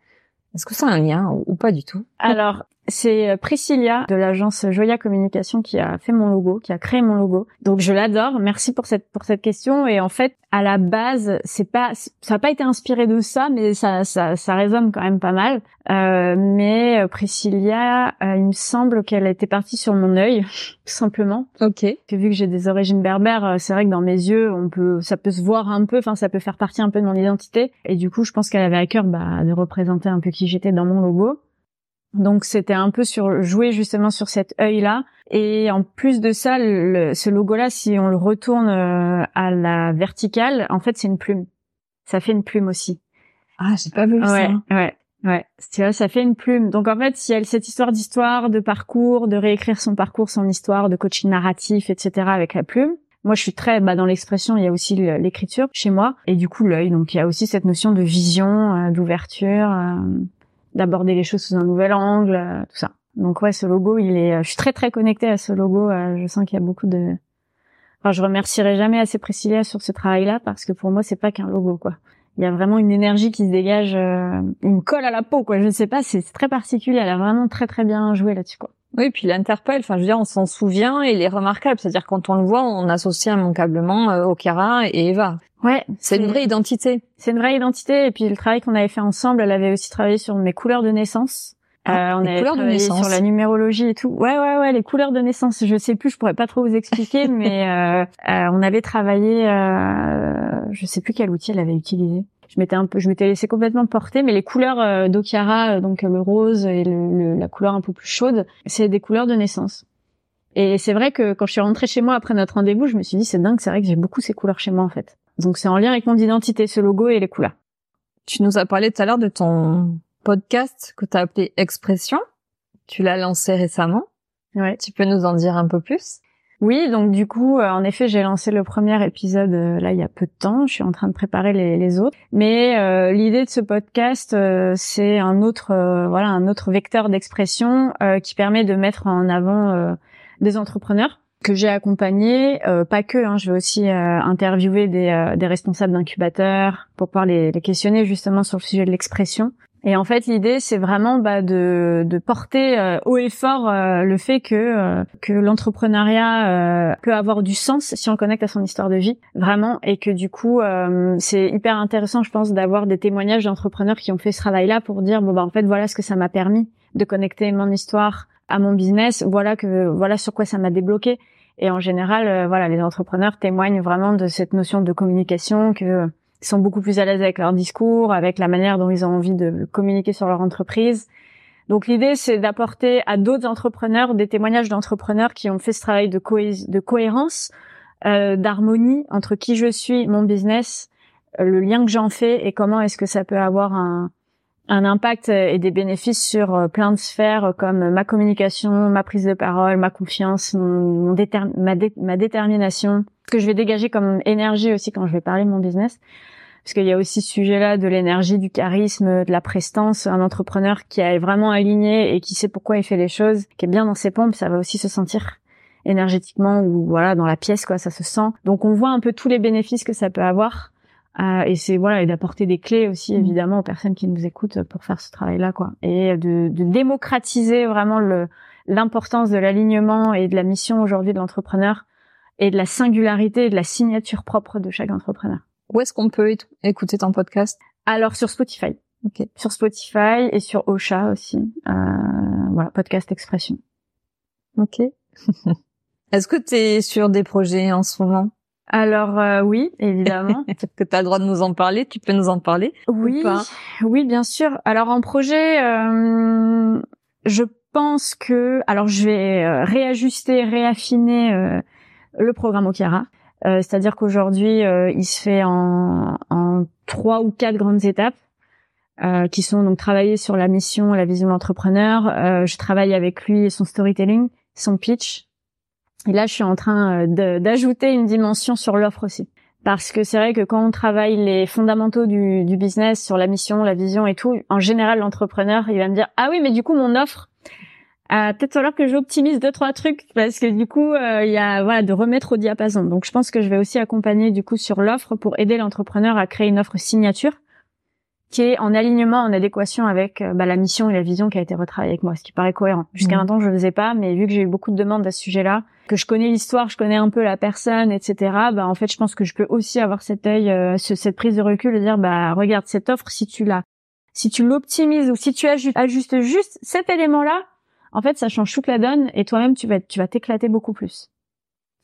Est-ce que ça a un lien ou, ou pas du tout? Alors, C'est euh, Priscilla de l'agence Joya Communication qui a fait mon logo, qui a créé mon logo. Donc je l'adore. Merci pour cette pour cette question. Et en fait, à la base, c'est pas ça n'a pas été inspiré de ça, mais ça ça, ça résonne quand même pas mal. Euh, mais euh, Priscilla, euh, il me semble qu'elle était partie sur mon œil, tout simplement. Ok. Que vu que j'ai des origines berbères, c'est vrai que dans mes yeux, on peut ça peut se voir un peu. Enfin, ça peut faire partie un peu de mon identité. Et du coup, je pense qu'elle avait à cœur bah, de représenter un peu qui j'étais dans mon logo. Donc c'était un peu sur jouer justement sur cet œil là. Et en plus de ça, le, ce logo là, si on le retourne euh, à la verticale, en fait c'est une plume. Ça fait une plume aussi. Ah, j'ai pas vu ouais, ça. Ouais, ouais. Tu vois, ça fait une plume. Donc en fait, si elle cette histoire d'histoire, de parcours, de réécrire son parcours, son histoire, de coaching narratif, etc. avec la plume. Moi, je suis très bah, dans l'expression. Il y a aussi l'écriture chez moi, et du coup l'œil. Donc il y a aussi cette notion de vision, euh, d'ouverture. Euh, d'aborder les choses sous un nouvel angle, euh, tout ça. Donc ouais, ce logo, il est, euh, je suis très très connectée à ce logo. Euh, je sens qu'il y a beaucoup de, enfin, je remercierai jamais assez Priscilla sur ce travail-là parce que pour moi, c'est pas qu'un logo, quoi. Il y a vraiment une énergie qui se dégage, une colle à la peau, quoi. Je ne sais pas, c'est très particulier. Elle a vraiment très très bien joué là-dessus, quoi. Oui, puis l'interpelle, enfin je veux dire, on s'en souvient et il est remarquable. C'est-à-dire quand on le voit, on associe immanquablement euh, Okara et Eva. Ouais, c'est une vraie identité. C'est une vraie identité. Et puis le travail qu'on avait fait ensemble, elle avait aussi travaillé sur mes couleurs de naissance. Ah, euh, on avait couleurs de naissance. sur la numérologie et tout. Ouais, ouais, ouais, les couleurs de naissance. Je sais plus, je pourrais pas trop vous expliquer, mais euh, euh, on avait travaillé. Euh, je sais plus quel outil elle avait utilisé je m'étais un peu, je m'étais laissé complètement porter, mais les couleurs euh, d'Okiara, euh, donc le rose et le, la couleur un peu plus chaude, c'est des couleurs de naissance. Et c'est vrai que quand je suis rentrée chez moi après notre rendez-vous, je me suis dit c'est dingue, c'est vrai que j'ai beaucoup ces couleurs chez moi en fait. Donc c'est en lien avec mon identité, ce logo et les couleurs. Tu nous as parlé tout à l'heure de ton podcast que tu as appelé Expression. Tu l'as lancé récemment. Ouais. Tu peux nous en dire un peu plus? Oui, donc du coup, euh, en effet, j'ai lancé le premier épisode euh, là il y a peu de temps. Je suis en train de préparer les, autres. Mais euh, l'idée de ce podcast, c'est un autre, voilà, un autre vecteur d'expression qui permet de mettre en avant des entrepreneurs que j'ai accompagnés, pas que. Hein, je vais aussi interviewer des, des responsables d'incubateurs pour pouvoir les, les questionner justement sur le sujet de l'expression. Et en fait, l'idée, c'est vraiment bah, de, de, porter euh, haut et fort euh, le fait que euh, que l'entrepreneuriat peut avoir du sens si on connecte à son histoire de vie, vraiment, et que du coup, c'est hyper intéressant, je pense, d'avoir des témoignages d'entrepreneurs qui ont fait ce travail-là pour dire bon bah en fait voilà ce que ça m'a permis de connecter mon histoire à mon business, voilà que voilà sur quoi ça m'a débloqué. Et en général, voilà, les entrepreneurs témoignent vraiment de cette notion de communication que ils sont beaucoup plus à l'aise avec leur discours, avec la manière dont ils ont envie de communiquer sur leur entreprise. Donc l'idée, c'est d'apporter à d'autres entrepreneurs des témoignages d'entrepreneurs qui ont fait ce travail de, cohérence, euh, d'harmonie entre qui je suis, mon business, euh, le lien que j'en fais et comment est-ce que ça peut avoir un, un impact et des bénéfices sur euh, plein de sphères comme ma communication, ma prise de parole, ma confiance, ma, ma détermination, ce que je vais dégager comme énergie aussi quand je vais parler de mon business parce qu'il y a aussi ce sujet-là de l'énergie, du charisme, de la prestance. Un entrepreneur qui est vraiment aligné et qui sait pourquoi il fait les choses, qui est bien dans ses pompes, ça va aussi se sentir énergétiquement ou voilà dans la pièce quoi, ça se sent. Donc on voit un peu tous les bénéfices que ça peut avoir. Euh, et c'est voilà et d'apporter des clés aussi mmh. évidemment aux personnes qui nous écoutent pour faire ce travail-là quoi. Et de, de démocratiser vraiment le l'importance de l'alignement et de la mission aujourd'hui de l'entrepreneur et de la singularité et de la signature propre de chaque entrepreneur. Où est-ce qu'on peut écouter ton podcast? Alors sur Spotify. Ok. Sur Spotify et sur Ocha aussi. Euh, voilà, podcast expression. Ok. est-ce que tu es sur des projets en ce moment? Alors euh, oui, évidemment. que tu as le droit de nous en parler, tu peux nous en parler? Oui, oui, bien sûr. Alors en projet, euh, je pense que, alors je vais euh, réajuster, réaffiner euh, le programme Okara. Euh, c'est-à-dire qu'aujourd'hui, euh, il se fait en, en, trois ou quatre grandes étapes. Euh, qui sont donc travailler sur la mission la vision de l'entrepreneur. je travaille avec lui et son storytelling, son pitch. Et là, je suis en train d'ajouter une dimension sur l'offre aussi. Parce que c'est vrai que quand on travaille les fondamentaux du, du, business sur la mission, la vision et tout, en général, l'entrepreneur, il va me dire, ah oui, mais du coup, mon offre, euh, peut-être falloir que j'optimise deux trois trucs parce que du coup euh, il y a voilà de remettre au diapason. Donc je pense que je vais aussi accompagner du coup sur l'offre pour aider l'entrepreneur à créer une offre signature qui est en alignement, en adéquation avec euh, bah, la mission et la vision qui a été retravaillée avec moi, ce qui paraît cohérent. Jusqu'à Mhm. maintenant, je le faisais pas, mais vu que j'ai eu beaucoup de demandes à ce sujet-là, que je connais l'histoire, je connais un peu la personne, etc. Bah en fait, je pense que je peux aussi avoir cet œil, euh, ce- cette prise de recul et dire bah regarde cette offre, si tu la, si tu l'optimises ou si tu aju- ajustes juste cet élément-là, en fait, ça change toute la donne et toi-même tu vas, tu vas t'éclater beaucoup plus.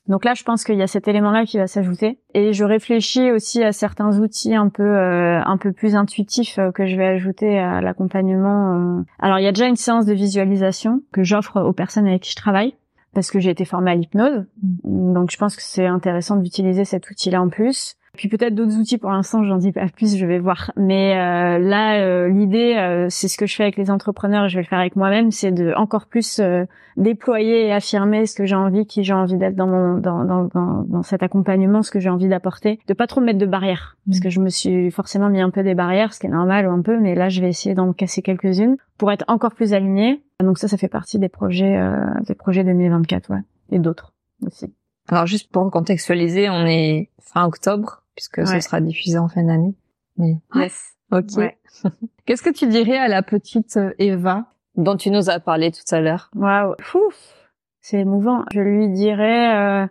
Donc là, je pense qu'il y a cet élément-là qui va s'ajouter. Et je réfléchis aussi à certains outils un peu euh, un peu plus intuitifs euh, que je vais ajouter à l'accompagnement. euh. Alors, il y a déjà une séance de visualisation que j'offre aux personnes avec qui je travaille parce que j'ai été formée à l'hypnose. Donc, je pense que c'est intéressant d'utiliser cet outil-là en plus. Puis peut-être d'autres outils pour l'instant, j'en dis pas plus, je vais voir. Mais euh, là, euh, l'idée, euh, c'est ce que je fais avec les entrepreneurs, et je vais le faire avec moi-même, c'est de encore plus euh, déployer et affirmer ce que j'ai envie, qui j'ai envie d'être dans mon dans, dans, dans, dans cet accompagnement, ce que j'ai envie d'apporter, de pas trop me mettre de barrières, parce que je me suis forcément mis un peu des barrières, ce qui est normal ou un peu, mais là je vais essayer d'en casser quelques-unes pour être encore plus alignée. Donc ça, ça fait partie des projets euh, des projets 2024, ouais, et d'autres aussi. Alors juste pour contextualiser, on est fin octobre puisque ce sera diffusé en fin d'année. Mais Yes. ok. Ouais. Qu'est-ce que tu dirais à la petite euh, Eva dont tu nous as parlé tout à l'heure? Waouh, Ouf, c'est émouvant. Je lui dirais, euh,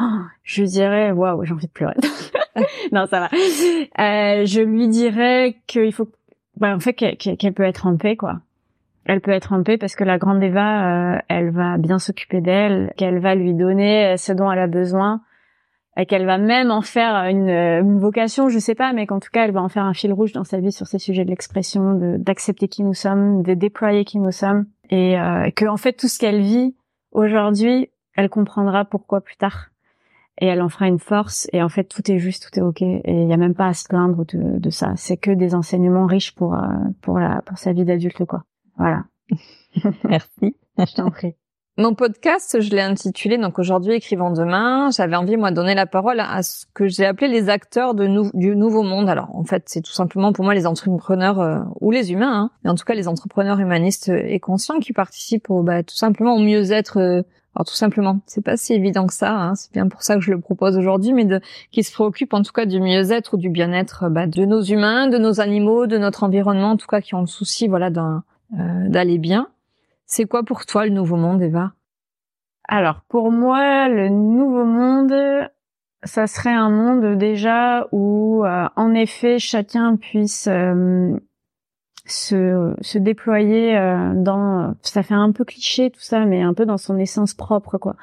oh, je dirais, waouh, j'ai envie de pleurer. non, ça va. Euh, je lui dirais qu'il faut, bah, en fait, qu'elle peut être en paix, quoi. Elle peut être en paix parce que la grande Eva, euh, elle va bien s'occuper d'elle, qu'elle va lui donner ce dont elle a besoin, qu'elle va même en faire une, euh, une vocation, je sais pas, mais qu'en tout cas, elle va en faire un fil rouge dans sa vie sur ces sujets de l'expression, de- d'accepter qui nous sommes, de déployer qui nous sommes, et euh, que en fait tout ce qu'elle vit aujourd'hui, elle comprendra pourquoi plus tard, et elle en fera une force. Et en fait, tout est juste, tout est ok, et il y a même pas à se plaindre de, de ça. C'est que des enseignements riches pour euh, pour la pour sa vie d'adulte, quoi. Voilà. Merci. Je t'en prie. Mon podcast, je l'ai intitulé donc aujourd'hui écrivons demain. J'avais envie moi de donner la parole à ce que j'ai appelé les acteurs du nouveau monde. Alors en fait, c'est tout simplement pour moi les entrepreneurs euh, ou les humains, hein, mais en tout cas les entrepreneurs humanistes et conscients qui participent au, bah, tout simplement au mieux-être. euh, alors tout simplement, c'est pas si évident que ça. Hein, c'est bien pour ça que je le propose aujourd'hui, mais de qui se préoccupent en tout cas du mieux-être ou du bien-être bah, de nos humains, de nos animaux, de notre environnement, en tout cas qui ont le souci voilà euh, d'aller bien. C'est quoi pour toi le nouveau monde, Eva? Alors, pour moi, le nouveau monde, ça serait un monde déjà où, euh, en effet, chacun puisse euh, se, se déployer euh, dans... Ça fait un peu cliché tout ça, mais un peu dans son essence propre, quoi.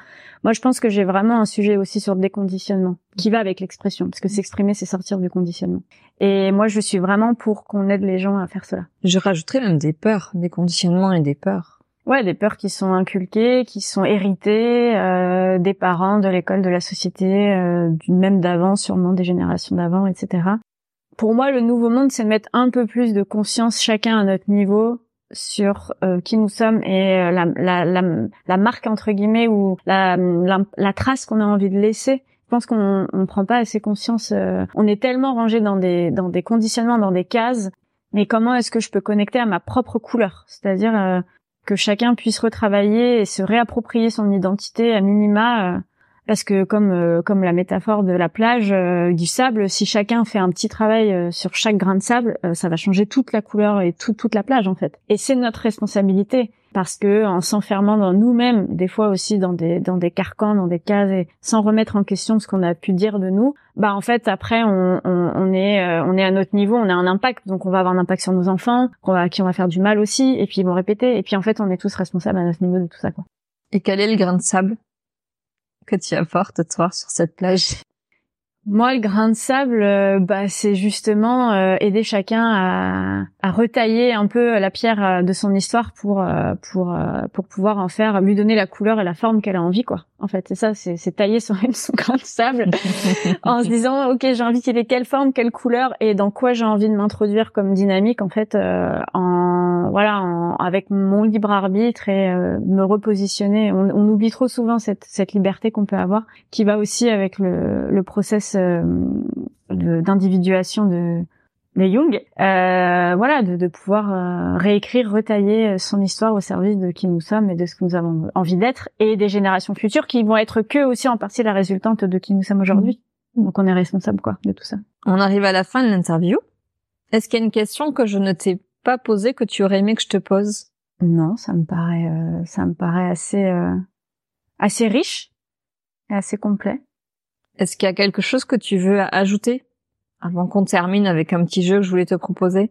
Moi, je pense que j'ai vraiment un sujet aussi sur le déconditionnement, qui va avec l'expression, parce que s'exprimer, c'est sortir du conditionnement. Et moi, je suis vraiment pour qu'on aide les gens à faire cela. Je rajouterais même des peurs, des conditionnements et des peurs. Ouais, des peurs qui sont inculquées, qui sont héritées euh, des parents, de l'école, de la société, euh, même d'avant, sûrement des générations d'avant, etc. Pour moi, le nouveau monde, c'est mettre un peu plus de conscience chacun à notre niveau sur euh, qui nous sommes et euh, la, la, la, la marque entre guillemets ou la, trace qu'on a envie de laisser. Je pense qu'on on prend pas assez conscience. euh, on est tellement rangé dans des dans des conditionnements, dans des cases. Mais comment est-ce que je peux connecter à ma propre couleur? C'est-à-dire euh, que chacun puisse retravailler et se réapproprier son identité à minima. Parce que comme euh, comme la métaphore de la plage euh, du sable, si chacun fait un petit travail euh, sur chaque grain de sable, euh, ça va changer toute la couleur et tout- toute la plage en fait. Et c'est notre responsabilité parce que en s'enfermant dans nous-mêmes, des fois aussi dans des dans des carcans, dans des cases, et sans remettre en question ce qu'on a pu dire de nous, bah en fait après on, on, on est euh, on est à notre niveau, on a un impact, donc on va avoir un impact sur nos enfants, qu'on va, qui on va faire du mal aussi, et puis ils vont répéter, et puis en fait on est tous responsables à notre niveau de tout ça quoi. Et quel est le grain de sable? Que tu apportes, toi, sur cette plage? Moi, le grain de sable, euh, bah, c'est justement euh, aider chacun à, à retailler un peu la pierre euh, de son histoire pour euh, pour euh, pour pouvoir en faire, lui donner la couleur et la forme qu'elle a envie, quoi. En fait, c'est ça, c'est c'est tailler son, son grain de sable en se disant, ok, j'ai envie qu'il ait quelle forme, quelle couleur et dans quoi j'ai envie de m'introduire comme dynamique, en fait, euh, en voilà, en, avec mon libre arbitre et euh, me repositionner. On, on oublie trop souvent cette cette liberté qu'on peut avoir qui va aussi avec le, le process euh, d'individuation de, de Jung. Euh, voilà, de, de pouvoir euh, réécrire, retailler euh, son histoire au service de qui nous sommes et de ce que nous avons envie d'être et des générations futures qui vont être que aussi en partie la résultante de qui nous sommes aujourd'hui. Donc on est responsable quoi de tout ça. On arrive à la fin de l'interview. Est-ce qu'il y a une question que je ne t'ai pas posée que tu aurais aimé que je te pose? Non, ça me paraît, euh, ça me paraît assez, euh, assez riche et assez complet. Est-ce qu'il y a quelque chose que tu veux ajouter avant qu'on termine avec un petit jeu que je voulais te proposer?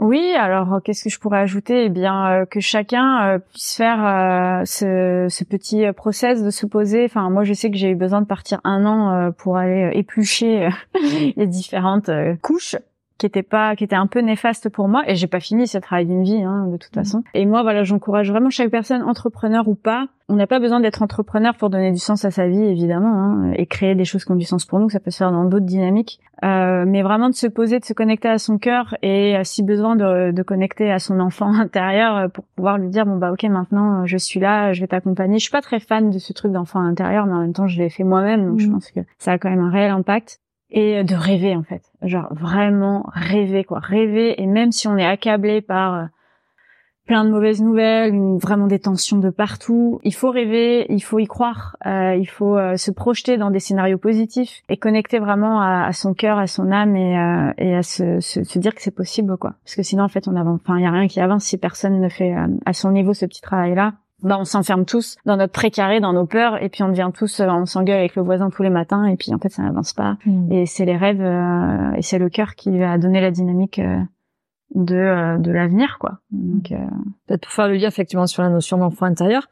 Oui, alors euh, qu'est-ce que je pourrais ajouter? Eh bien euh, que chacun euh, puisse faire ce, ce, petit process de se poser. Enfin, moi, je sais que j'ai eu besoin de partir un an pour aller éplucher les différentes couches qui était pas qui était un peu néfaste pour moi et j'ai pas fini ce travail d'une vie hein, de toute mmh. façon et moi voilà j'encourage vraiment chaque personne entrepreneur ou pas on n'a pas besoin d'être entrepreneur pour donner du sens à sa vie évidemment hein, et créer des choses qui ont du sens pour nous ça peut se faire dans d'autres dynamiques euh, mais vraiment de se poser de se connecter à son cœur et euh, si besoin de, de connecter à son enfant intérieur euh, pour pouvoir lui dire bon bah ok maintenant je suis là je vais t'accompagner je suis pas très fan de ce truc d'enfant intérieur mais en même temps je l'ai fait moi-même donc je mmh. pense que ça a quand même un réel impact et de rêver en fait. Genre vraiment rêver quoi. Rêver et même si on est accablé par euh, plein de mauvaises nouvelles vraiment des tensions de partout il faut rêver il faut y croire euh, il faut euh, se projeter dans des scénarios positifs et connecter vraiment à, son cœur à son âme et, et à se, se, dire que c'est possible quoi. Parce que sinon en fait on avance enfin il y a rien qui avance si personne ne fait à son niveau ce petit travail là bah, on s'enferme tous dans notre précaré, dans nos peurs, et puis on devient tous, euh, on s'engueule avec le voisin tous les matins, et puis en fait ça n'avance pas. Mm. Et c'est les rêves euh, et c'est le cœur qui va donner la dynamique euh, de de l'avenir, quoi. Donc peut-être pour faire le lien effectivement sur la notion d'enfant intérieur,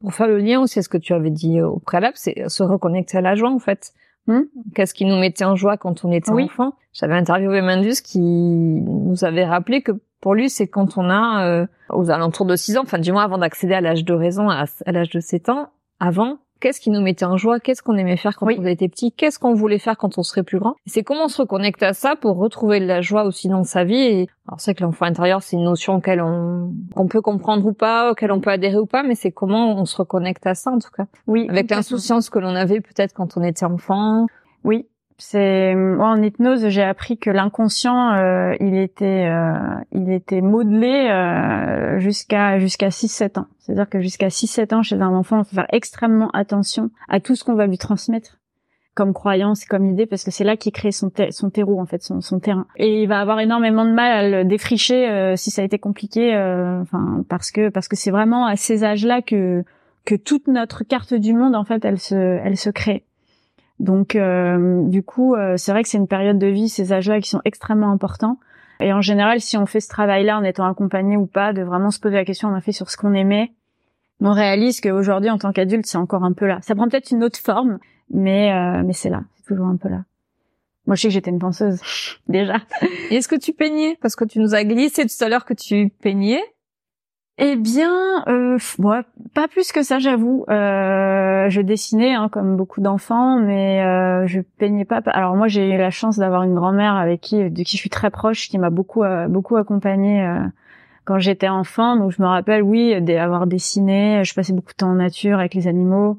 pour faire le lien aussi à ce que tu avais dit au préalable, c'est se reconnecter à la joie en fait. Hmm Qu'est-ce qui nous mettait en joie quand on était enfant? J'avais interviewé Mandus qui nous avait rappelé que pour lui, c'est quand on a euh, aux alentours de 6 ans, enfin du moins avant d'accéder à l'âge de raison, à, l'âge de 7 ans, avant, qu'est-ce qui nous mettait en joie, qu'est-ce qu'on aimait faire quand on était petit, qu'est-ce qu'on voulait faire quand on serait plus grand? C'est comment on se reconnecte à ça pour retrouver de la joie aussi dans sa vie. Et alors c'est que l'enfant intérieur, c'est une notion auquel on qu'on peut comprendre ou pas, auquel on peut adhérer ou pas, mais c'est comment on se reconnecte à ça en tout cas. Oui. Avec l'insouciance que l'on avait peut-être quand on était enfant. Oui, c'est moi en hypnose, j'ai appris que l'inconscient, euh, il était, euh, il était modelé euh, jusqu'à jusqu'à 6-7 ans. C'est-à-dire que jusqu'à 6-7 ans, chez un enfant, on faut faire extrêmement attention à tout ce qu'on va lui transmettre comme croyance, comme idée, parce que c'est là qu'il crée son, son terreau en fait, son, son, terrain. Et il va avoir énormément de mal à le défricher si ça a été compliqué, enfin parce que parce que c'est vraiment à ces âges-là que que toute notre carte du monde en fait, elle se elle se crée. Donc, euh, du coup, euh, c'est vrai que c'est une période de vie, ces âges-là, qui sont extrêmement importants. Et en général, si on fait ce travail-là en étant accompagné ou pas, de vraiment se poser la question, on a fait sur ce qu'on aimait, on réalise qu'aujourd'hui, en tant qu'adulte, c'est encore un peu là. Ça prend peut-être une autre forme, mais euh, mais c'est là, c'est toujours un peu là. Moi, je sais que j'étais une penseuse déjà. Est-ce que tu peignais? Parce que tu nous as glissé tout à l'heure que tu peignais. Eh bien, euh, pas plus que ça, j'avoue. Euh, je dessinais hein, comme beaucoup d'enfants, mais euh, je peignais pas. Alors moi, j'ai eu la chance d'avoir une grand-mère avec qui, de qui je suis très proche, qui m'a beaucoup, euh, beaucoup accompagnée euh, quand j'étais enfant. Donc je me rappelle, oui, d'avoir dessiné. Je passais beaucoup de temps en nature avec les animaux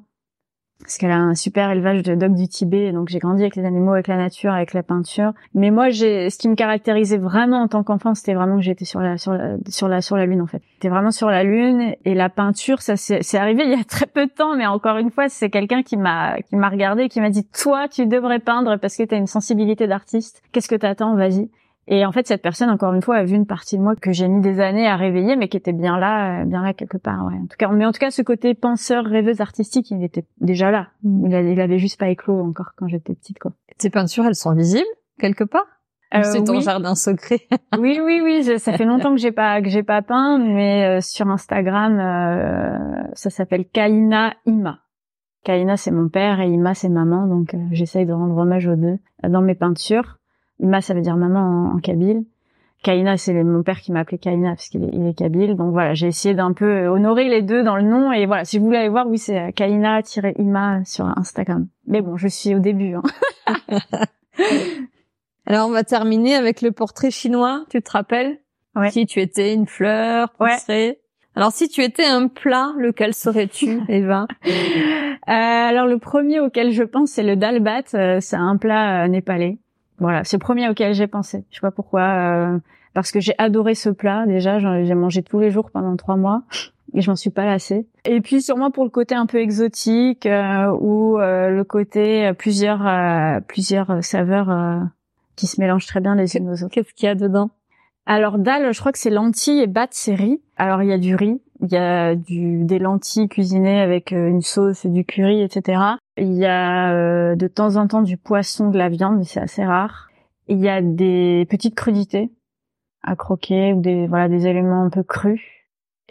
parce qu'elle a un super élevage de dogs du Tibet, donc j'ai grandi avec les animaux, avec la nature, avec la peinture. Mais moi, j'ai, ce qui me caractérisait vraiment en tant qu'enfant, c'était vraiment que j'étais sur la, sur la, sur la, sur la lune en fait. J'étais vraiment sur la lune et la peinture, ça c'est arrivé il y a très peu de temps, mais encore une fois, c'est quelqu'un qui m'a, qui m'a regardé, qui m'a dit, toi, tu devrais peindre parce que tu as une sensibilité d'artiste. Qu'est-ce que t'attends? Vas-y. Et en fait, cette personne, encore une fois, a vu une partie de moi que j'ai mis des années à réveiller, mais qui était bien là, euh, bien là quelque part. Ouais. En tout cas, mais en tout cas, ce côté penseur, rêveuse artistique, il était déjà là. Il, avait, il avait juste pas éclos encore quand j'étais petite, quoi. Ces peintures, elles sont visibles quelque part? Euh, C'est ton jardin secret? oui, oui, oui. ça fait longtemps que j'ai pas que j'ai pas peint, mais euh, sur Instagram, euh, ça s'appelle Kaina Ima. Kaina, c'est mon père et Ima, c'est maman, donc j'essaye de rendre hommage aux deux dans mes peintures. Ima, ça veut dire maman en, kabyle. Kaina, c'est mon père qui m'a appelé Kaina parce qu'il est, il est kabyle. Donc voilà, j'ai essayé d'un peu honorer les deux dans le nom. Et voilà, si vous voulez aller voir, oui, c'est euh, Kaina-Ima sur Instagram. Mais bon, je suis au début. Hein. Alors, on va terminer avec le portrait chinois. Tu te rappelles? Ouais. Si tu étais une fleur, ouais. Alors, si tu étais un plat, lequel serais-tu, Eva? Euh, Alors, le premier auquel je pense, c'est le dalbat. Euh, c'est un plat népalais. Voilà, c'est le premier auquel j'ai pensé. Je sais pas pourquoi, euh, parce que j'ai adoré ce plat. Déjà, j'ai mangé tous les jours pendant trois mois et je m'en suis pas lassée. Et puis sûrement pour le côté un peu exotique euh, ou euh, le côté plusieurs plusieurs saveurs qui se mélangent très bien les unes aux autres. Qu'est-ce qu'il y a dedans? Alors dalle, je crois que c'est lentilles et bat c'est riz. Alors il y a du riz, il y a du des lentilles cuisinées avec euh, une sauce, du curry, etc. Il y a euh, de temps en temps du poisson, de la viande, mais c'est assez rare. Il y a des petites crudités à croquer ou des voilà des éléments un peu crus.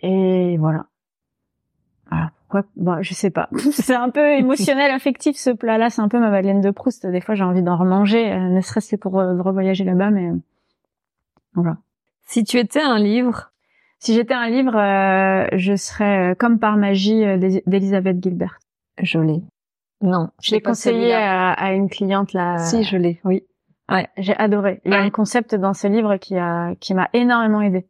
Et voilà. Voilà. Quoi bah, je sais pas. c'est un peu émotionnel, affectif ce plat-là. C'est un peu ma Madeleine de Proust. Des fois, j'ai envie d'en remanger, euh, ne serait-ce que pour revoyager là-bas, mais voilà. Si tu étais un livre, si j'étais un livre, euh, je serais euh, comme par magie euh, d'Elisabeth Gilbert. Je l'ai. Non, je l'ai conseillé à, à, une cliente là. Si, je l'ai. Oui. Ouais, j'ai adoré. Il y a un concept dans ce livre qui a qui m'a énormément aidé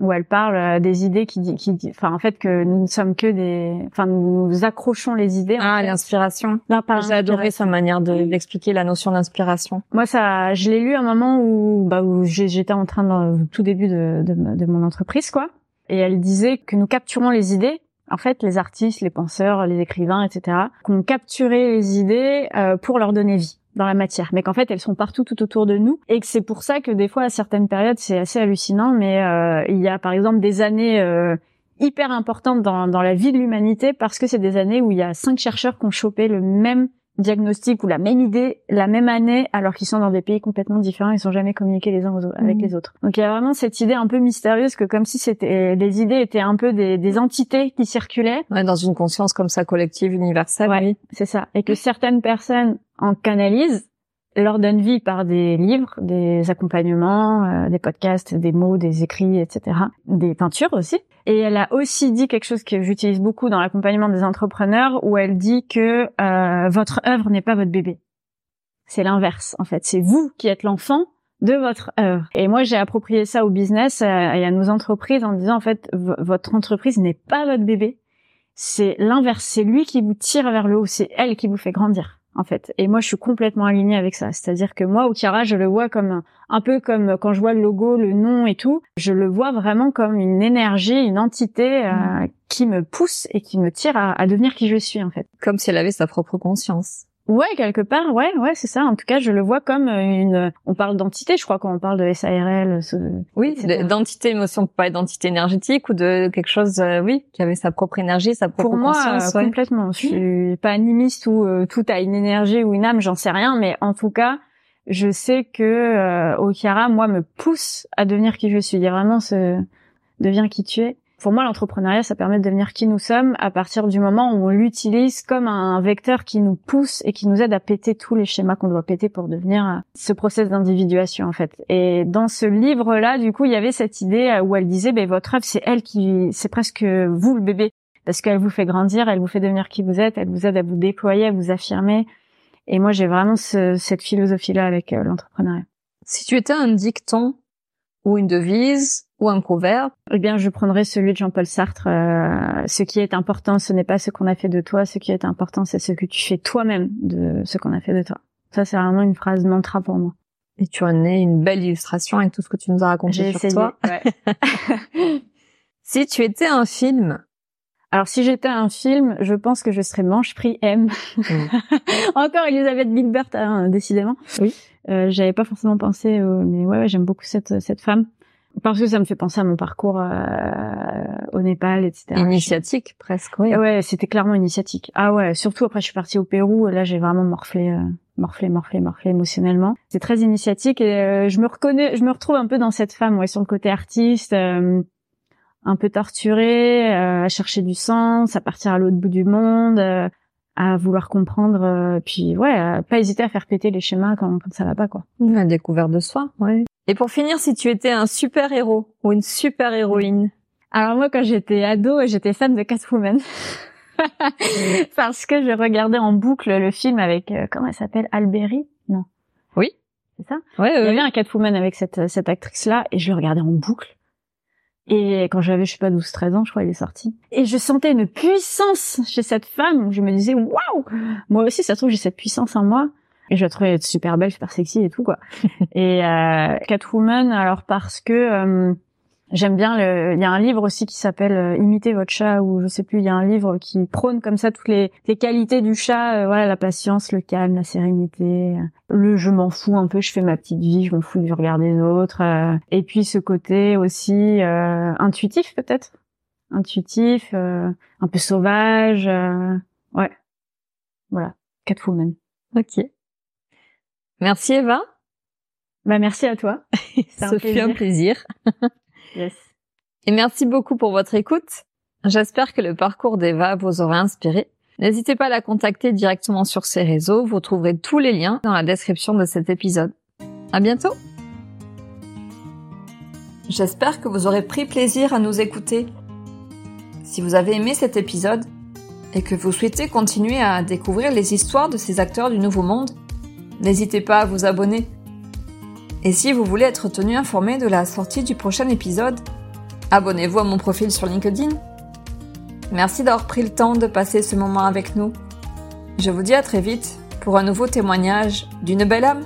où elle parle euh, des idées qui qui enfin en fait que nous ne sommes que des, enfin nous accrochons les idées. Ah l'inspiration. J'ai adoré sa manière de d'expliquer la notion d'inspiration. Moi ça, je l'ai lu à un moment où bah où j'étais en train de tout début de, de, de mon entreprise quoi, et elle disait que nous capturons les idées en fait, les artistes, les penseurs, les écrivains, etc., qu'on capturé les idées euh, pour leur donner vie dans la matière, mais qu'en fait elles sont partout tout autour de nous et que c'est pour ça que des fois à certaines périodes c'est assez hallucinant, mais euh, il y a par exemple des années euh, hyper importantes dans, dans la vie de l'humanité parce que c'est des années où il y a cinq chercheurs qui ont chopé le même diagnostic ou la même idée la même année alors qu'ils sont dans des pays complètement différents ils sont jamais communiqués les uns avec mmh. les autres. Donc il y a vraiment cette idée un peu mystérieuse que comme si c'était les idées étaient un peu des, des entités qui circulaient. Ouais, dans une conscience comme ça collective universelle oui. c'est ça. Et que certaines personnes en canalisent leur donne vie par des livres, des accompagnements, euh, des podcasts, des mots, des écrits, etc. Des peintures aussi. Et elle a aussi dit quelque chose que j'utilise beaucoup dans l'accompagnement des entrepreneurs, où elle dit que euh, votre œuvre n'est pas votre bébé. C'est l'inverse, en fait. C'est vous qui êtes l'enfant de votre œuvre. Et moi, j'ai approprié ça au business euh, et à nos entreprises en disant, en fait, votre entreprise n'est pas votre bébé. C'est l'inverse. C'est lui qui vous tire vers le haut. C'est elle qui vous fait grandir en fait. Et moi, je suis complètement alignée avec ça. C'est-à-dire que moi, Okira, je le vois comme un, peu comme quand je vois le logo, le nom et tout. Je le vois vraiment comme une énergie, une entité euh, mm. qui me pousse et qui me tire à, à devenir qui je suis, en fait. Comme si elle avait sa propre conscience. Ouais, quelque part, ouais, ouais, c'est ça. En tout cas, je le vois comme une. On parle d'entité, je crois, quand on parle de SARL. Ce... Oui, d'entité émotion, pas d'entité énergétique ou de quelque chose, euh, oui, qui avait sa propre énergie, sa propre Pour moi, conscience. complètement. Je suis pas animiste ou euh, tout a une énergie ou une âme, j'en sais rien, mais en tout cas, je sais que euh, Okara, moi, me pousse à devenir qui je suis. Il y a vraiment ce deviens qui tu es pour moi, l'entrepreneuriat, ça permet de devenir qui nous sommes à partir du moment où on l'utilise comme un vecteur qui nous pousse et qui nous aide à péter tous les schémas qu'on doit péter pour devenir euh, ce process d'individuation, en fait. Et dans ce livre-là, du coup, il y avait cette idée euh, où elle disait, ben, votre œuvre, c'est elle qui, c'est presque vous, le bébé. Parce qu'elle vous fait grandir, elle vous fait devenir qui vous êtes, elle vous aide à vous déployer, à vous affirmer. Et moi, j'ai vraiment cette philosophie-là avec euh, l'entrepreneuriat. Si tu étais un dicton ou une devise ou un proverbe Eh bien, je prendrais celui de Jean-Paul Sartre. Euh, ce qui est important, ce n'est pas ce qu'on a fait de toi. Ce qui est important, c'est ce que tu fais toi-même de ce qu'on a fait de toi. Ça, c'est vraiment une phrase mantra pour moi. Et tu as né une belle illustration avec tout ce que tu nous as raconté sur toi. Ouais. si tu étais un film, alors si j'étais un film, je pense que je serais Manche Prix M. Mm. Encore Elisabeth Gilbert, hein, décidément. Oui. Euh, J'avais pas forcément pensé, mais ouais, ouais j'aime beaucoup cette cette femme parce que ça me fait penser à mon parcours euh, au Népal, etc. Initiatique presque, oui. Ouais, c'était clairement initiatique. Ah ouais, surtout après je suis partie au Pérou, là j'ai vraiment morflé, euh, morflé, morflé, morflé émotionnellement. C'est très initiatique et euh, je me reconnais, je me retrouve un peu dans cette femme, ouais, sur le côté artiste, euh, un peu torturée, à chercher du sens, à partir à l'autre bout du monde, à vouloir comprendre, puis ouais, à pas hésiter à faire péter les schémas quand, quand ça va pas quoi. La découverte de soi, ouais. Et pour finir, si tu étais un super héros ou une super héroïne Alors moi, quand j'étais ado, j'étais fan de Catwoman. Parce que je regardais en boucle le film avec, euh, comment elle s'appelle Alberi? Non. Oui. C'est ça? Ouais, Il y avait un Catwoman avec cette, cette actrice-là et je le regardais en boucle. Et quand j'avais, je sais pas, 12, 13 ans, je crois, il est sorti. Et je sentais une puissance chez cette femme. Je me disais, waouh! Moi aussi, ça se trouve, j'ai cette puissance en moi. Et je la trouvais super belle, super sexy et tout quoi. et euh, Catwoman, alors parce que euh, J'aime bien le. Il y a un livre aussi qui s'appelle euh, Imiter votre chat ou je sais plus. Il y a un livre qui prône comme ça toutes les, qualités du chat. euh, voilà, la patience, le calme, la sérénité, euh, le je m'en fous un peu. Je fais ma petite vie, je m'en fous du regard des autres. et puis ce côté aussi intuitif peut-être, intuitif, un peu sauvage. ouais, voilà, Catwoman. Ok. Merci Eva. Bah merci à toi. C'est un fut un plaisir. Yes. Et merci beaucoup pour votre écoute. J'espère que le parcours d'Eva vous aura inspiré. N'hésitez pas à la contacter directement sur ses réseaux. Vous trouverez tous les liens dans la description de cet épisode. À bientôt! J'espère que vous aurez pris plaisir à nous écouter. Si vous avez aimé cet épisode et que vous souhaitez continuer à découvrir les histoires de ces acteurs du Nouveau Monde, n'hésitez pas à vous abonner. Et si vous voulez être tenu informé de la sortie du prochain épisode, abonnez-vous à mon profil sur LinkedIn. Merci d'avoir pris le temps de passer ce moment avec nous. Je vous dis à très vite pour un nouveau témoignage d'une belle âme.